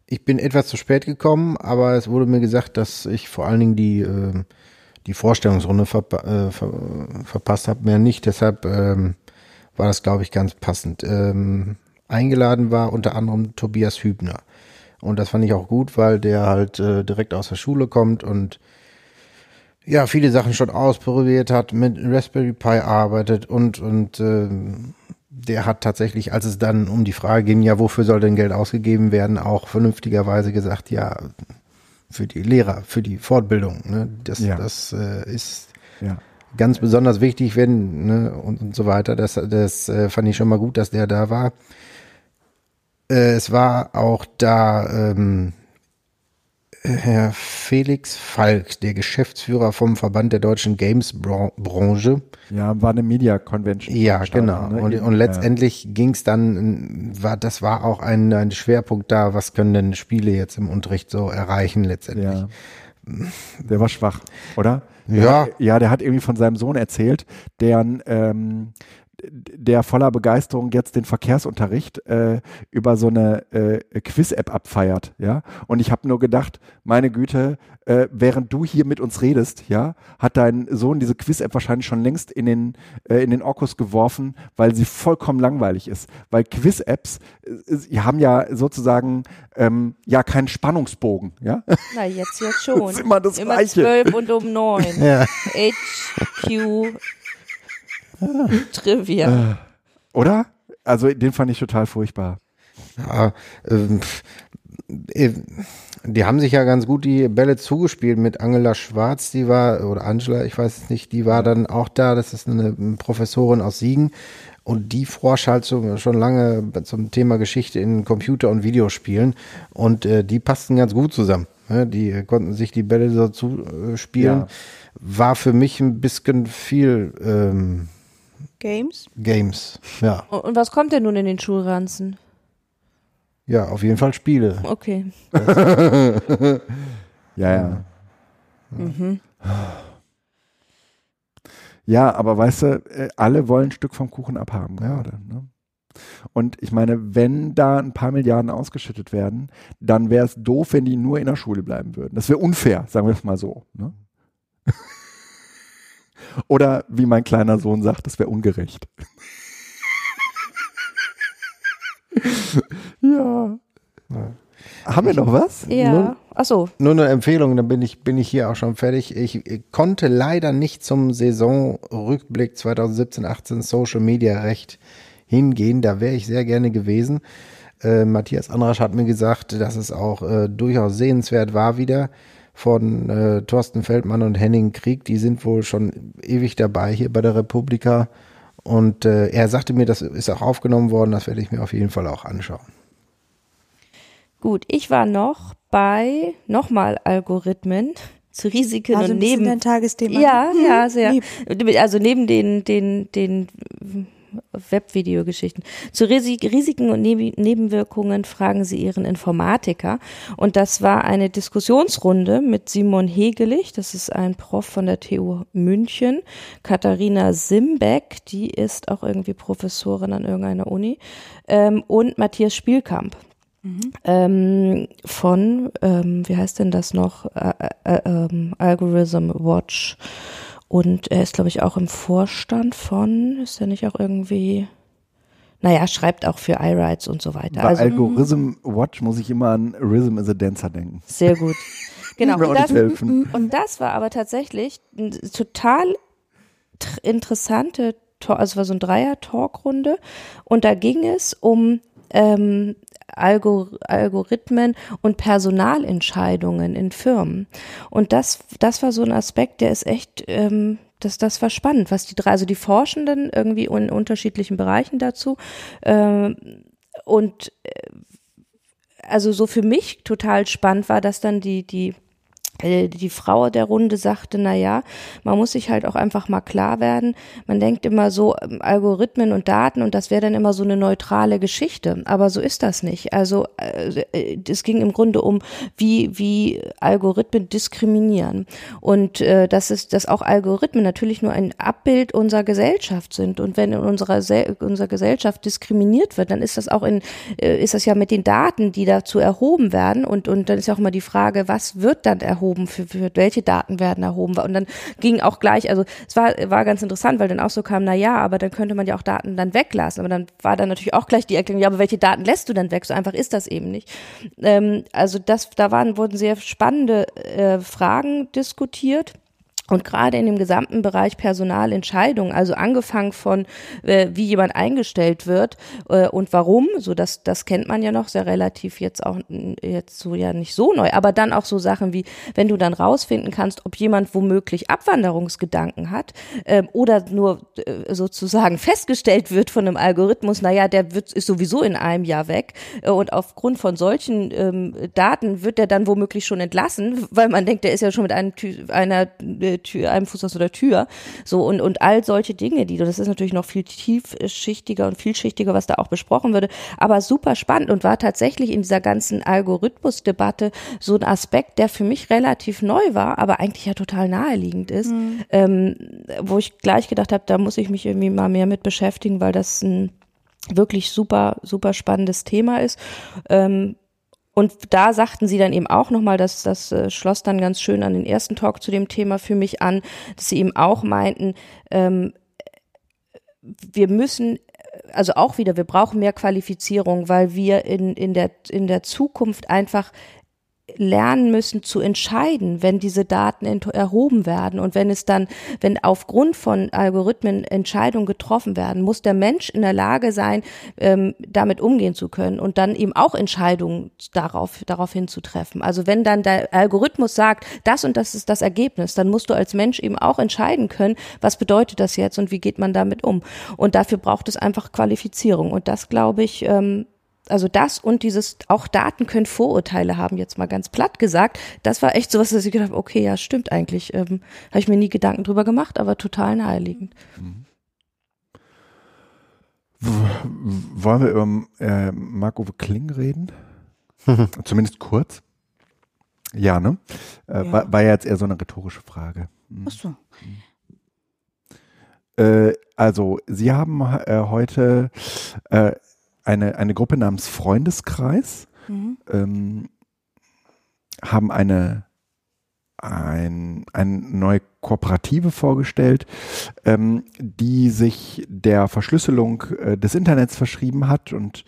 Ich bin etwas zu spät gekommen, aber es wurde mir gesagt, dass ich vor allen Dingen die, äh, die Vorstellungsrunde verpa äh, ver verpasst habe, mehr nicht. Deshalb ähm, war das, glaube ich, ganz passend. Ähm, eingeladen war unter anderem Tobias Hübner. Und das fand ich auch gut, weil der halt äh, direkt aus der Schule kommt und ja, viele Sachen schon ausprobiert hat, mit Raspberry Pi arbeitet und, und ähm, der hat tatsächlich, als es dann um die Frage ging, ja, wofür soll denn Geld ausgegeben werden, auch vernünftigerweise gesagt, ja, für die Lehrer, für die Fortbildung. Ne? Das, Ja. das äh, ist Ja. ganz besonders wichtig, wenn, ne, und, und so weiter. Das, das äh, fand ich schon mal gut, dass der da war. Äh, es war auch da ähm, Herr Felix Falk, der Geschäftsführer vom Verband der deutschen Games-Branche. Ja, war eine Media Convention. Ja, genau. Ne? Und, und letztendlich ging es dann, war, das war auch ein, ein Schwerpunkt da, was können denn Spiele jetzt im Unterricht so erreichen letztendlich. ja. Der war schwach, oder? Der Ja. Hat, ja, der hat irgendwie von seinem Sohn erzählt, deren ähm, der voller Begeisterung jetzt den Verkehrsunterricht äh, über so eine äh, Quiz-App abfeiert, ja. Und ich habe nur gedacht, meine Güte, äh, während du hier mit uns redest, ja, hat dein Sohn diese Quiz-App wahrscheinlich schon längst in den äh, in den Orkus geworfen, weil sie vollkommen langweilig ist. Weil Quiz-Apps, äh, haben ja sozusagen ähm, ja keinen Spannungsbogen, ja. Na, jetzt, jetzt schon. Das ist immer das immer Gleiche. zwölf und um neun. Ja. HQ Trivia. Oder? Also den fand ich total furchtbar. Ja, ähm, äh, die haben sich ja ganz gut die Bälle zugespielt mit Angela Schwarz, die war, oder Angela, ich weiß es nicht, die war dann auch da, das ist eine Professorin aus Siegen und die forscht halt so, schon lange zum Thema Geschichte in Computer- und Videospielen und äh, die passten ganz gut zusammen. Ne? Die äh, konnten sich die Bälle so zuspielen. Ja. War für mich ein bisschen viel ähm, Games. Games. Ja, Und, was kommt denn nun in den Schulranzen? ja, auf jeden Fall Spiele. Okay. Ja, ja. Mhm. Ja, aber weißt du, äh, alle wollen ein Stück vom Kuchen abhaben gerade. Ne? Und ich meine, wenn da ein paar Milliarden ausgeschüttet werden, dann wäre es doof, wenn die nur in der Schule bleiben würden. Das wäre unfair, sagen wir es mal so. Ne? Oder wie mein kleiner Sohn sagt, das wäre ungerecht. ja. ja. Haben wir noch was? Ja. Nun, Achso. Nur eine Empfehlung, dann bin ich, bin ich hier auch schon fertig. Ich, ich konnte leider nicht zum Saisonrückblick 2017-18 Social Media Recht hingehen. Da wäre ich sehr gerne gewesen. Äh, Matthias Anrasch hat mir gesagt, dass es auch äh, durchaus sehenswert war wieder von äh, Thorsten Feldmann und Henning Krieg. Die sind wohl schon ewig dabei hier bei der Republika. Und äh, er sagte mir, das ist auch aufgenommen worden. Das werde ich mir auf jeden Fall auch anschauen. Gut, ich war noch bei nochmal Algorithmen zu Risiken Also und neben dein Tagesthema. Ja, ja, sehr. Lieb. Also neben den, den, den Webvideogeschichten. Zu Risi- Risiken und Neb- Nebenwirkungen fragen Sie Ihren Informatiker. Und das war eine Diskussionsrunde mit Simon Hegelich, das ist ein Prof von der TU München, Katharina Simbeck, die ist auch irgendwie Professorin an irgendeiner Uni, ähm, und Matthias Spielkamp ähm, von, ähm, wie heißt denn das noch, äh, äh, ähm, Algorithm Watch. Und er ist, glaube ich, auch im Vorstand von, ist er nicht auch irgendwie, naja, schreibt auch für iRights und so weiter. Bei Also Algorithm Watch muss ich immer an Rhythm is a Dancer denken. sehr gut. Genau. Und das, und das war aber tatsächlich eine total interessante, Talk- also es war so ein Dreier-Talkrunde und da ging es um ähm, Algorithmen und Personalentscheidungen in Firmen. Und das, das war so ein Aspekt, der ist echt, ähm, das, das war spannend, was die drei, also die Forschenden irgendwie in unterschiedlichen Bereichen dazu ähm, und äh, also so für mich total spannend war, dass dann die, die die Frau der Runde sagte, na ja, man muss sich halt auch einfach mal klar werden. Man denkt immer so ähm, Algorithmen und Daten und das wäre dann immer so eine neutrale Geschichte. Aber so ist das nicht. Also äh, äh, es ging im Grunde um, wie wie Algorithmen diskriminieren und äh, dass es, dass auch Algorithmen natürlich nur ein Abbild unserer Gesellschaft sind. Und wenn in unserer Se unserer Gesellschaft diskriminiert wird, dann ist das auch in äh, ist das ja mit den Daten, die dazu erhoben werden. Und und dann ist ja auch mal die Frage, was wird dann erhoben? Für, für welche Daten werden erhoben? Und dann ging auch gleich, also es war war ganz interessant, weil dann auch so kam, na ja, aber dann könnte man ja auch Daten dann weglassen. Aber dann war dann natürlich auch gleich die Erklärung, ja, aber welche Daten lässt du dann weg? So einfach ist das eben nicht. Ähm, also das, da waren wurden sehr spannende äh, Fragen diskutiert. Und gerade in dem gesamten Bereich Personalentscheidungen, also angefangen von, äh, wie jemand eingestellt wird äh, und warum, so das, das kennt man ja noch sehr relativ jetzt auch jetzt so ja nicht so neu, aber dann auch so Sachen wie, wenn du dann rausfinden kannst, ob jemand womöglich Abwanderungsgedanken hat ähm, oder nur äh, sozusagen festgestellt wird von einem Algorithmus, naja, der wird, ist sowieso in einem Jahr weg äh, und aufgrund von solchen ähm, Daten wird der dann womöglich schon entlassen, weil man denkt, der ist ja schon mit einem einer äh, Tür, einem Fuß aus der Tür, so und und all solche Dinge, die das ist natürlich noch viel tiefschichtiger und vielschichtiger, was da auch besprochen würde, aber super spannend und war tatsächlich in dieser ganzen Algorithmusdebatte so ein Aspekt, der für mich relativ neu war, aber eigentlich ja total naheliegend ist, ähm, wo ich gleich gedacht habe, da muss ich mich irgendwie mal mehr mit beschäftigen, weil das ein wirklich super, super spannendes Thema ist. Ähm, und da sagten sie dann eben auch nochmal, dass das äh, schloss dann ganz schön an den ersten Talk zu dem Thema für mich an, dass sie eben auch meinten, ähm, wir müssen, also auch wieder, wir brauchen mehr Qualifizierung, weil wir in, in, der, in der Zukunft einfach lernen müssen zu entscheiden, wenn diese Daten erhoben werden und wenn es dann, wenn aufgrund von Algorithmen Entscheidungen getroffen werden, muss der Mensch in der Lage sein, ähm, damit umgehen zu können und dann eben auch Entscheidungen darauf daraufhin zu treffen. Also wenn dann der Algorithmus sagt, das und das ist das Ergebnis, dann musst du als Mensch eben auch entscheiden können, was bedeutet das jetzt und wie geht man damit um. Und dafür braucht es einfach Qualifizierung und das glaube ich ähm, also das und dieses, auch Daten können Vorurteile haben, jetzt mal ganz platt gesagt. Das war echt sowas, dass ich gedacht habe, okay, ja, stimmt eigentlich. Ähm, habe ich mir nie Gedanken drüber gemacht, aber total naheliegend. Wollen wir über äh, Marc-Uwe Kling reden? Zumindest kurz. Ja, ne? Äh, Ja. War, war ja jetzt eher so eine rhetorische Frage. Ach so. Äh, also, Sie haben äh, heute äh, eine, eine Gruppe namens Freundeskreis, Mhm. ähm, haben eine, ein, eine neue Kooperative vorgestellt, ähm, die sich der Verschlüsselung äh, des Internets verschrieben hat und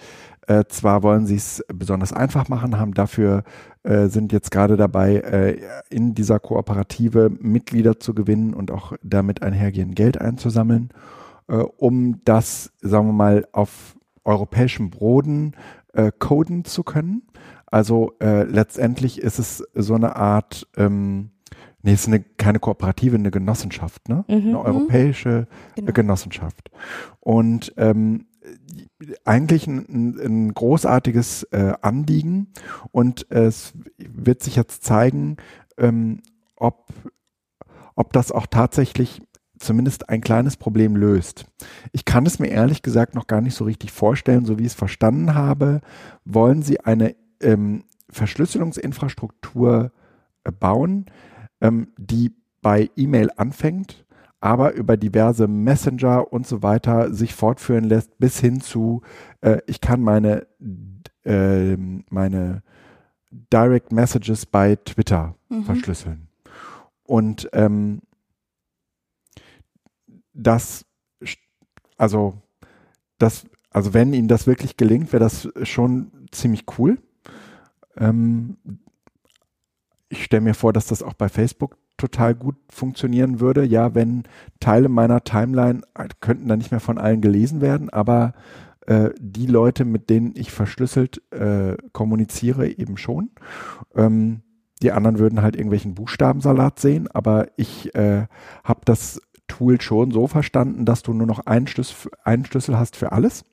äh, zwar wollen sie es besonders einfach machen, haben dafür äh, sind jetzt gerade dabei, äh, in dieser Kooperative Mitglieder zu gewinnen und auch damit einhergehend Geld einzusammeln, äh, um das, sagen wir mal, auf europäischem Boden äh, coden zu können. Also äh, letztendlich ist es so eine Art, ähm, nee, es ist eine, keine Kooperative, eine Genossenschaft, ne? Mhm. Eine europäische Genau. Genossenschaft. Und ähm, eigentlich ein, ein, großartiges äh, Anliegen und es wird sich jetzt zeigen, ähm, ob, ob das auch tatsächlich zumindest ein kleines Problem löst. Ich kann es mir ehrlich gesagt noch gar nicht so richtig vorstellen, so wie ich es verstanden habe, wollen Sie eine ähm, Verschlüsselungsinfrastruktur äh, bauen, ähm, die bei E-Mail anfängt, aber über diverse Messenger und so weiter sich fortführen lässt, bis hin zu, äh, ich kann meine, äh, meine Direct Messages bei Twitter Mhm. verschlüsseln. Und ähm, das, also das, also wenn Ihnen das wirklich gelingt, wäre das schon ziemlich cool. Ähm, ich stelle mir vor, dass das auch bei Facebook total gut funktionieren würde. Ja, wenn Teile meiner Timeline äh, könnten dann nicht mehr von allen gelesen werden, aber äh, die Leute, mit denen ich verschlüsselt äh, kommuniziere, eben schon. Ähm, die anderen würden halt irgendwelchen Buchstabensalat sehen, aber ich äh, habe das Tool schon so verstanden, dass du nur noch einen Schlüssel, einen Schlüssel hast für alles.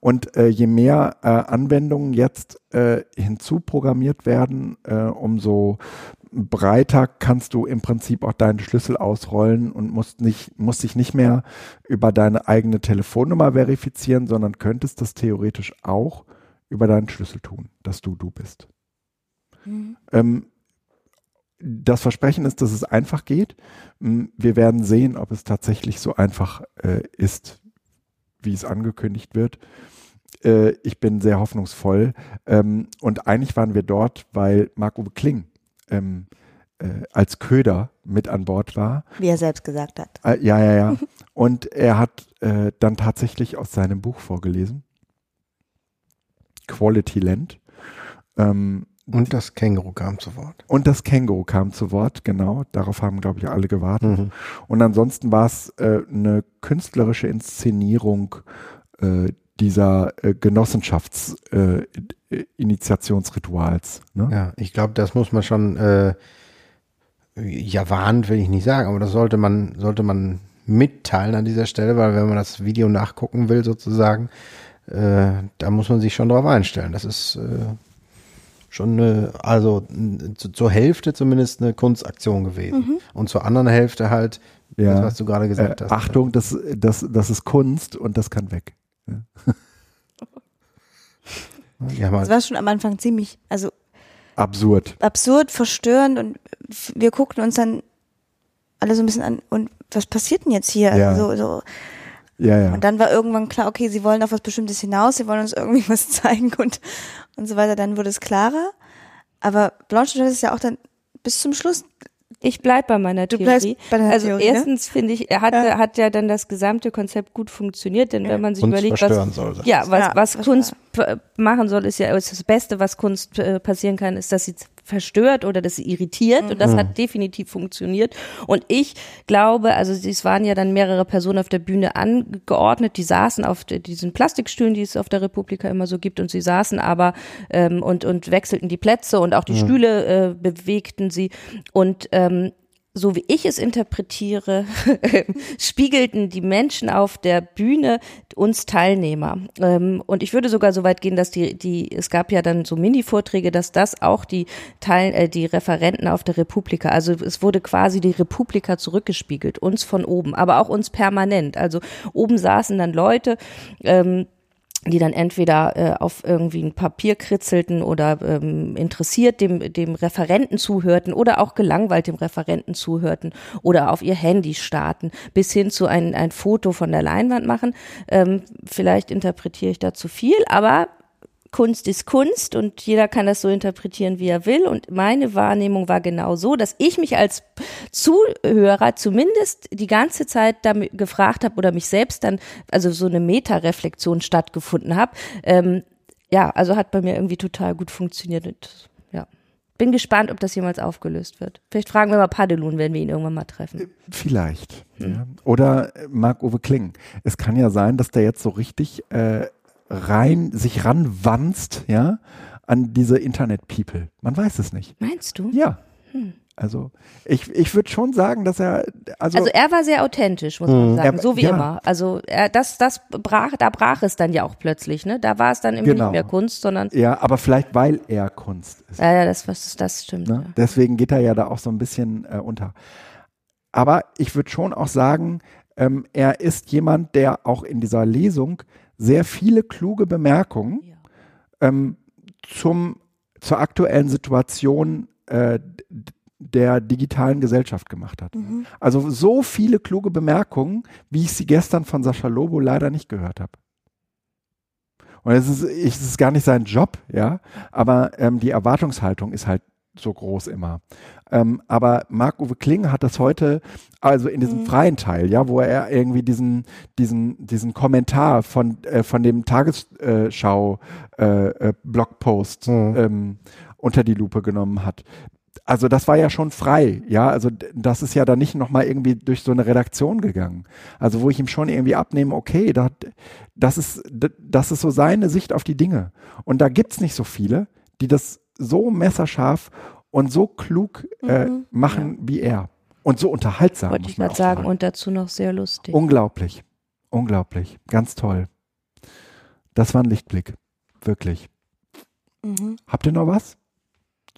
Und äh, je mehr äh, Anwendungen jetzt äh, hinzuprogrammiert werden, äh, umso breiter kannst du im Prinzip auch deinen Schlüssel ausrollen und musst nicht, musst dich nicht mehr über deine eigene Telefonnummer verifizieren, sondern könntest das theoretisch auch über deinen Schlüssel tun, dass du du bist. Mhm. Ähm, das Versprechen ist, dass es einfach geht. Mm, Wir werden sehen, ob es tatsächlich so einfach äh, ist, wie es angekündigt wird. Äh, ich bin sehr hoffnungsvoll. Ähm, und eigentlich waren wir dort, weil Marc-Uwe Kling ähm, äh, als Köder mit an Bord war. Wie er selbst gesagt hat. Äh, ja, ja, ja. Und er hat äh, dann tatsächlich aus seinem Buch vorgelesen. Quality Land. Ähm, Und das Känguru kam zu Wort. und das Känguru kam zu Wort, genau. Darauf haben, glaube ich, alle gewartet. Mhm. Und ansonsten war es äh, eine künstlerische Inszenierung äh, dieser äh, Genossenschaftsinitiationsrituals. Äh, ne? Ja, ich glaube, das muss man schon, äh, ja, warnend will ich nicht sagen, aber das sollte man, sollte man mitteilen an dieser Stelle, weil wenn man das Video nachgucken will, sozusagen, äh, da muss man sich schon drauf einstellen. Das ist schon eine, also zu, zur Hälfte zumindest eine Kunstaktion gewesen. Und zur anderen Hälfte halt, Ja. das, was du gerade Äh, gesagt hast. Achtung, das, das, das ist Kunst und das kann weg. Ja, mal, Das war schon am Anfang ziemlich, also Absurd. absurd, verstörend und wir guckten uns dann alle so ein bisschen an und was passiert denn jetzt hier? Ja. Also, so, so. Ja, ja. Und dann war irgendwann klar, okay, sie wollen auf was Bestimmtes hinaus, sie wollen uns irgendwie was zeigen und, und so weiter. Dann wurde es klarer. Aber Blanche ist ja auch dann bis zum Schluss. Ich bleib bei meiner Du Theorie. bei also Theorie, ne? erstens finde ich, er hat, Ja. hat ja dann das gesamte Konzept gut funktioniert, denn wenn man sich Kunst überlegt, was, soll. ja, was, Ja, was Kunst machen soll, ist ja ist das Beste, was Kunst äh, passieren kann, ist, dass sie verstört oder sie irritiert. Und das hat definitiv funktioniert. Und ich glaube, also es waren ja dann mehrere Personen auf der Bühne angeordnet, die saßen auf diesen Plastikstühlen, die es auf der Republika immer so gibt. Und sie saßen aber ähm, und, und wechselten die Plätze und auch die Stühle äh, bewegten sie. Und ähm, so wie ich es interpretiere, spiegelten die Menschen auf der Bühne uns Teilnehmer. Ähm, und ich würde sogar so weit gehen, dass die, die, es gab ja dann so Mini-Vorträge, dass das auch die Teil, äh, die Referenten auf der Republika, also es wurde quasi die Republika zurückgespiegelt, uns von oben, aber auch uns permanent. Also oben saßen dann Leute, ähm, die dann entweder äh, auf irgendwie ein Papier kritzelten oder ähm, interessiert dem, dem Referenten zuhörten oder auch gelangweilt dem Referenten zuhörten oder auf ihr Handy starten, bis hin zu ein, ein Foto von der Leinwand machen. Ähm, vielleicht interpretiere ich da zu viel, aber Kunst ist Kunst und jeder kann das so interpretieren, wie er will. Und meine Wahrnehmung war genau so, dass ich mich als Zuhörer zumindest die ganze Zeit damit gefragt habe oder mich selbst dann, also so eine Metareflexion stattgefunden habe. Ähm, ja, also hat bei mir irgendwie total gut funktioniert. Und, ja. Bin gespannt, ob das jemals aufgelöst wird. Vielleicht fragen wir mal Padelun, wenn wir ihn irgendwann mal treffen. Vielleicht. Hm. Ja. Oder Marc-Uwe Kling. Es kann ja sein, dass der jetzt so richtig äh, rein, sich ranwanzt, ja, an diese Internet-People. Man weiß es nicht. Meinst du? Ja. Hm. Also ich, ich würde schon sagen, dass er also, also er war sehr authentisch, muss man hm. sagen, er, so wie ja. immer. Also er, das das brach, da brach es dann ja auch plötzlich, ne? Da war es dann irgendwie genau. nicht mehr Kunst, sondern ja, aber vielleicht weil er Kunst ist. Ja, ja das was das stimmt. Ne? Ja. Deswegen geht er ja da auch so ein bisschen äh, unter. Aber ich würde schon auch sagen, ähm, er ist jemand, der auch in dieser Lesung sehr viele kluge Bemerkungen ja. ähm, zum, zur aktuellen Situation äh, der digitalen Gesellschaft gemacht hat. Mhm. Also so viele kluge Bemerkungen, wie ich sie gestern von Sascha Lobo leider nicht gehört habe. Und es ist, es ist gar nicht sein Job, ja, aber ähm, die Erwartungshaltung ist halt so groß immer. Ähm, aber Marc-Uwe Kling hat das heute, also in diesem mhm. freien Teil, ja, wo er irgendwie diesen, diesen, diesen Kommentar von, äh, von dem Tagesschau-Blogpost äh, äh mhm. ähm, unter die Lupe genommen hat. Also das war ja schon frei, ja, also das ist ja dann nicht nochmal irgendwie durch so eine Redaktion gegangen. Also wo ich ihm schon irgendwie abnehme, okay, da, das, ist, das ist so seine Sicht auf die Dinge. Und da gibt's nicht so viele, die das so messerscharf und so klug äh, mhm. machen ja. wie er. Und so unterhaltsam. Wollte ich gerade sagen. sagen. Und dazu noch sehr lustig. Unglaublich. Unglaublich. Ganz toll. Das war ein Lichtblick. Wirklich. Mhm. Habt ihr noch was?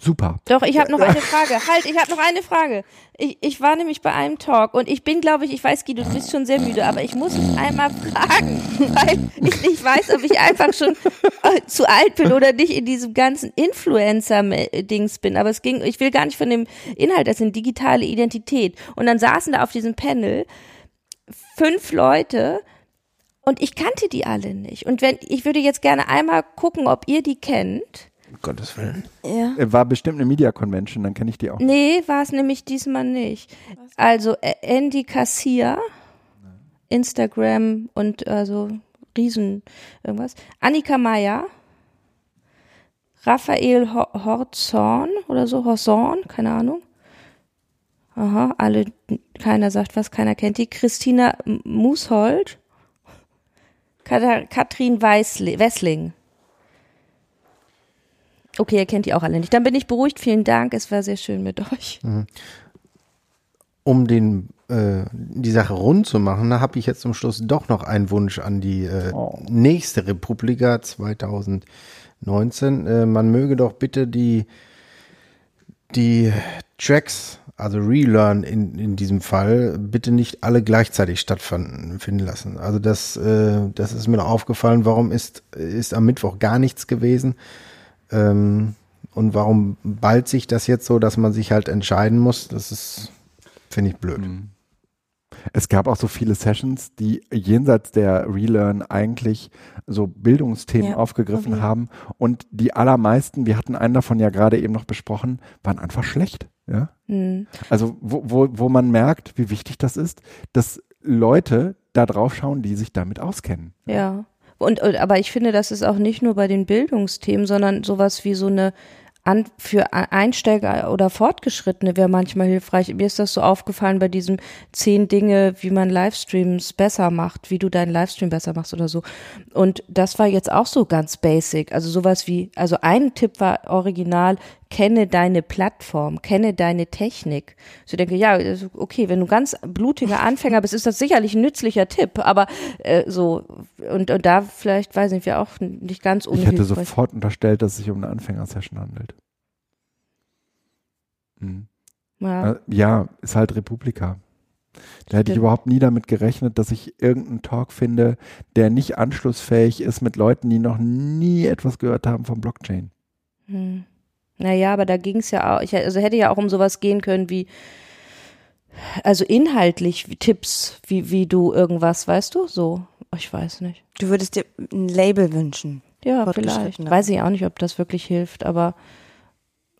Super. Doch, ich habe noch eine Frage. Halt, ich habe noch eine Frage. Ich, ich war nämlich bei einem Talk und ich bin, glaube ich, ich weiß, Guido, du bist schon sehr müde, aber ich muss einmal fragen, weil ich nicht weiß, ob ich einfach schon äh, zu alt bin oder nicht in diesem ganzen Influencer-Dings bin. Aber es ging, ich will gar nicht von dem Inhalt, das sind digitale Identität. Und dann saßen da auf diesem Panel fünf Leute, und ich kannte die alle nicht. Und wenn, ich würde jetzt gerne einmal gucken, ob ihr die kennt. Um Gottes Willen. Ja. Äh, war bestimmt eine Media Convention, dann kenne ich die auch. Nee, war es nämlich diesmal nicht. Also Andy Kassier, Instagram und also Riesen irgendwas. Annika Meyer, Raphael Horzorn oder so, Horzorn, keine Ahnung. Aha, alle, keiner sagt was, keiner kennt die. Christina Mushold, Katrin Wessling. Okay, ihr kennt die auch alle nicht. Dann bin ich beruhigt. Vielen Dank. Es war sehr schön mit euch. Mhm. Um den äh, die Sache rund zu machen, da habe ich jetzt zum Schluss doch noch einen Wunsch an die äh, oh. nächste Republika 2019. Äh, man möge doch bitte die die Tracks, also Relearn in, in diesem Fall, bitte nicht alle gleichzeitig stattfinden lassen. Also das, äh, das ist mir noch aufgefallen. Warum ist, ist am Mittwoch gar nichts gewesen? Ähm, und warum ballt sich das jetzt so, dass man sich halt entscheiden muss? Das ist, finde ich blöd. Mhm. Es gab auch so viele Sessions, die jenseits der Relearn eigentlich so Bildungsthemen ja, aufgegriffen okay. haben. Und die allermeisten, wir hatten einen davon ja gerade eben noch besprochen, waren einfach schlecht. Ja? Mhm. Also wo, wo, wo man merkt, wie wichtig das ist, dass Leute da drauf schauen, die sich damit auskennen. Ja. Und, und aber ich finde, das ist auch nicht nur bei den Bildungsthemen, sondern sowas wie so eine an, für Einsteiger oder Fortgeschrittene wäre manchmal hilfreich. Mir ist das so aufgefallen bei diesem zehn Dinge, wie man Livestreams besser macht, wie du deinen Livestream besser machst oder so. Und das war jetzt auch so ganz basic. Also sowas wie, also ein Tipp war original, kenne deine Plattform, kenne deine Technik. So ich denke, ja, okay, wenn du ganz blutiger Anfänger bist, ist das sicherlich ein nützlicher Tipp, aber äh, so und, und da vielleicht, weiß nicht, wir auch nicht ganz unhilfreich. Ich hätte sofort unterstellt, dass es sich um eine Anfängersession handelt. Hm. Ja. Äh, ja, ist halt Republika. Da hätte ich überhaupt nie damit gerechnet, dass ich irgendeinen Talk finde, der nicht anschlussfähig ist mit Leuten, die noch nie etwas gehört haben von Blockchain. Hm. Naja, aber da ging es ja auch, ich, also hätte ja auch um sowas gehen können wie, also inhaltlich wie Tipps, wie, wie du irgendwas, weißt du, so, ich weiß nicht. Du würdest dir ein Label wünschen. Ja, vielleicht. Weiß ich auch nicht, ob das wirklich hilft, aber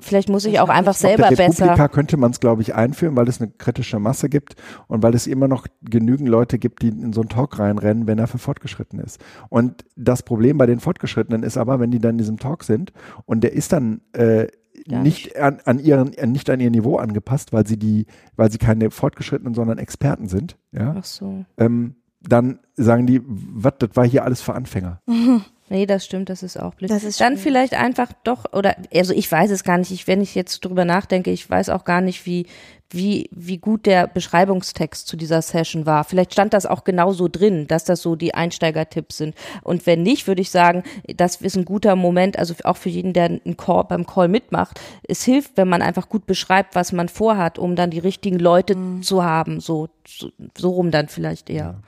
vielleicht muss ich auch einfach selber Auf der Republika besser. könnte man es, glaube ich, einführen, weil es eine kritische Masse gibt und weil es immer noch genügend Leute gibt, die in so einen Talk reinrennen, wenn er für fortgeschritten ist. Und das Problem bei den Fortgeschrittenen ist aber, wenn die dann in diesem Talk sind und der ist dann äh, Ja, nicht an, an ihren äh, nicht an ihr Niveau angepasst, weil sie die, weil sie keine Fortgeschrittenen, sondern Experten sind, ja, Ach so. ähm, dann sagen die, was, das war hier alles für Anfänger. Nee, das stimmt, das ist auch blöd. Das ist Dann schwierig. vielleicht einfach doch, oder, also ich weiß es gar nicht, ich, wenn ich jetzt drüber nachdenke, ich weiß auch gar nicht, wie, wie, wie gut der Beschreibungstext zu dieser Session war. Vielleicht stand das auch genauso drin, dass das so die Einsteigertipps sind. Und wenn nicht, würde ich sagen, das ist ein guter Moment, also auch für jeden, der einen Call, beim Call mitmacht. Es hilft, wenn man einfach gut beschreibt, was man vorhat, um dann die richtigen Leute zu haben, so, so, so rum dann vielleicht eher.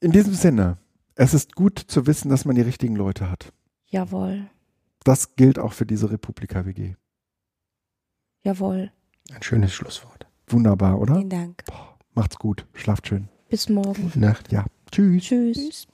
In diesem Sinne, es ist gut zu wissen, dass man die richtigen Leute hat. Jawohl, Das gilt auch für diese Republika WG. jawohl. Ein schönes Schlusswort. Wunderbar, oder? Vielen Dank. Macht's gut, schlaft schön. Bis morgen. Gute Nacht. Ja, tschüss. Tschüss. Tschüss.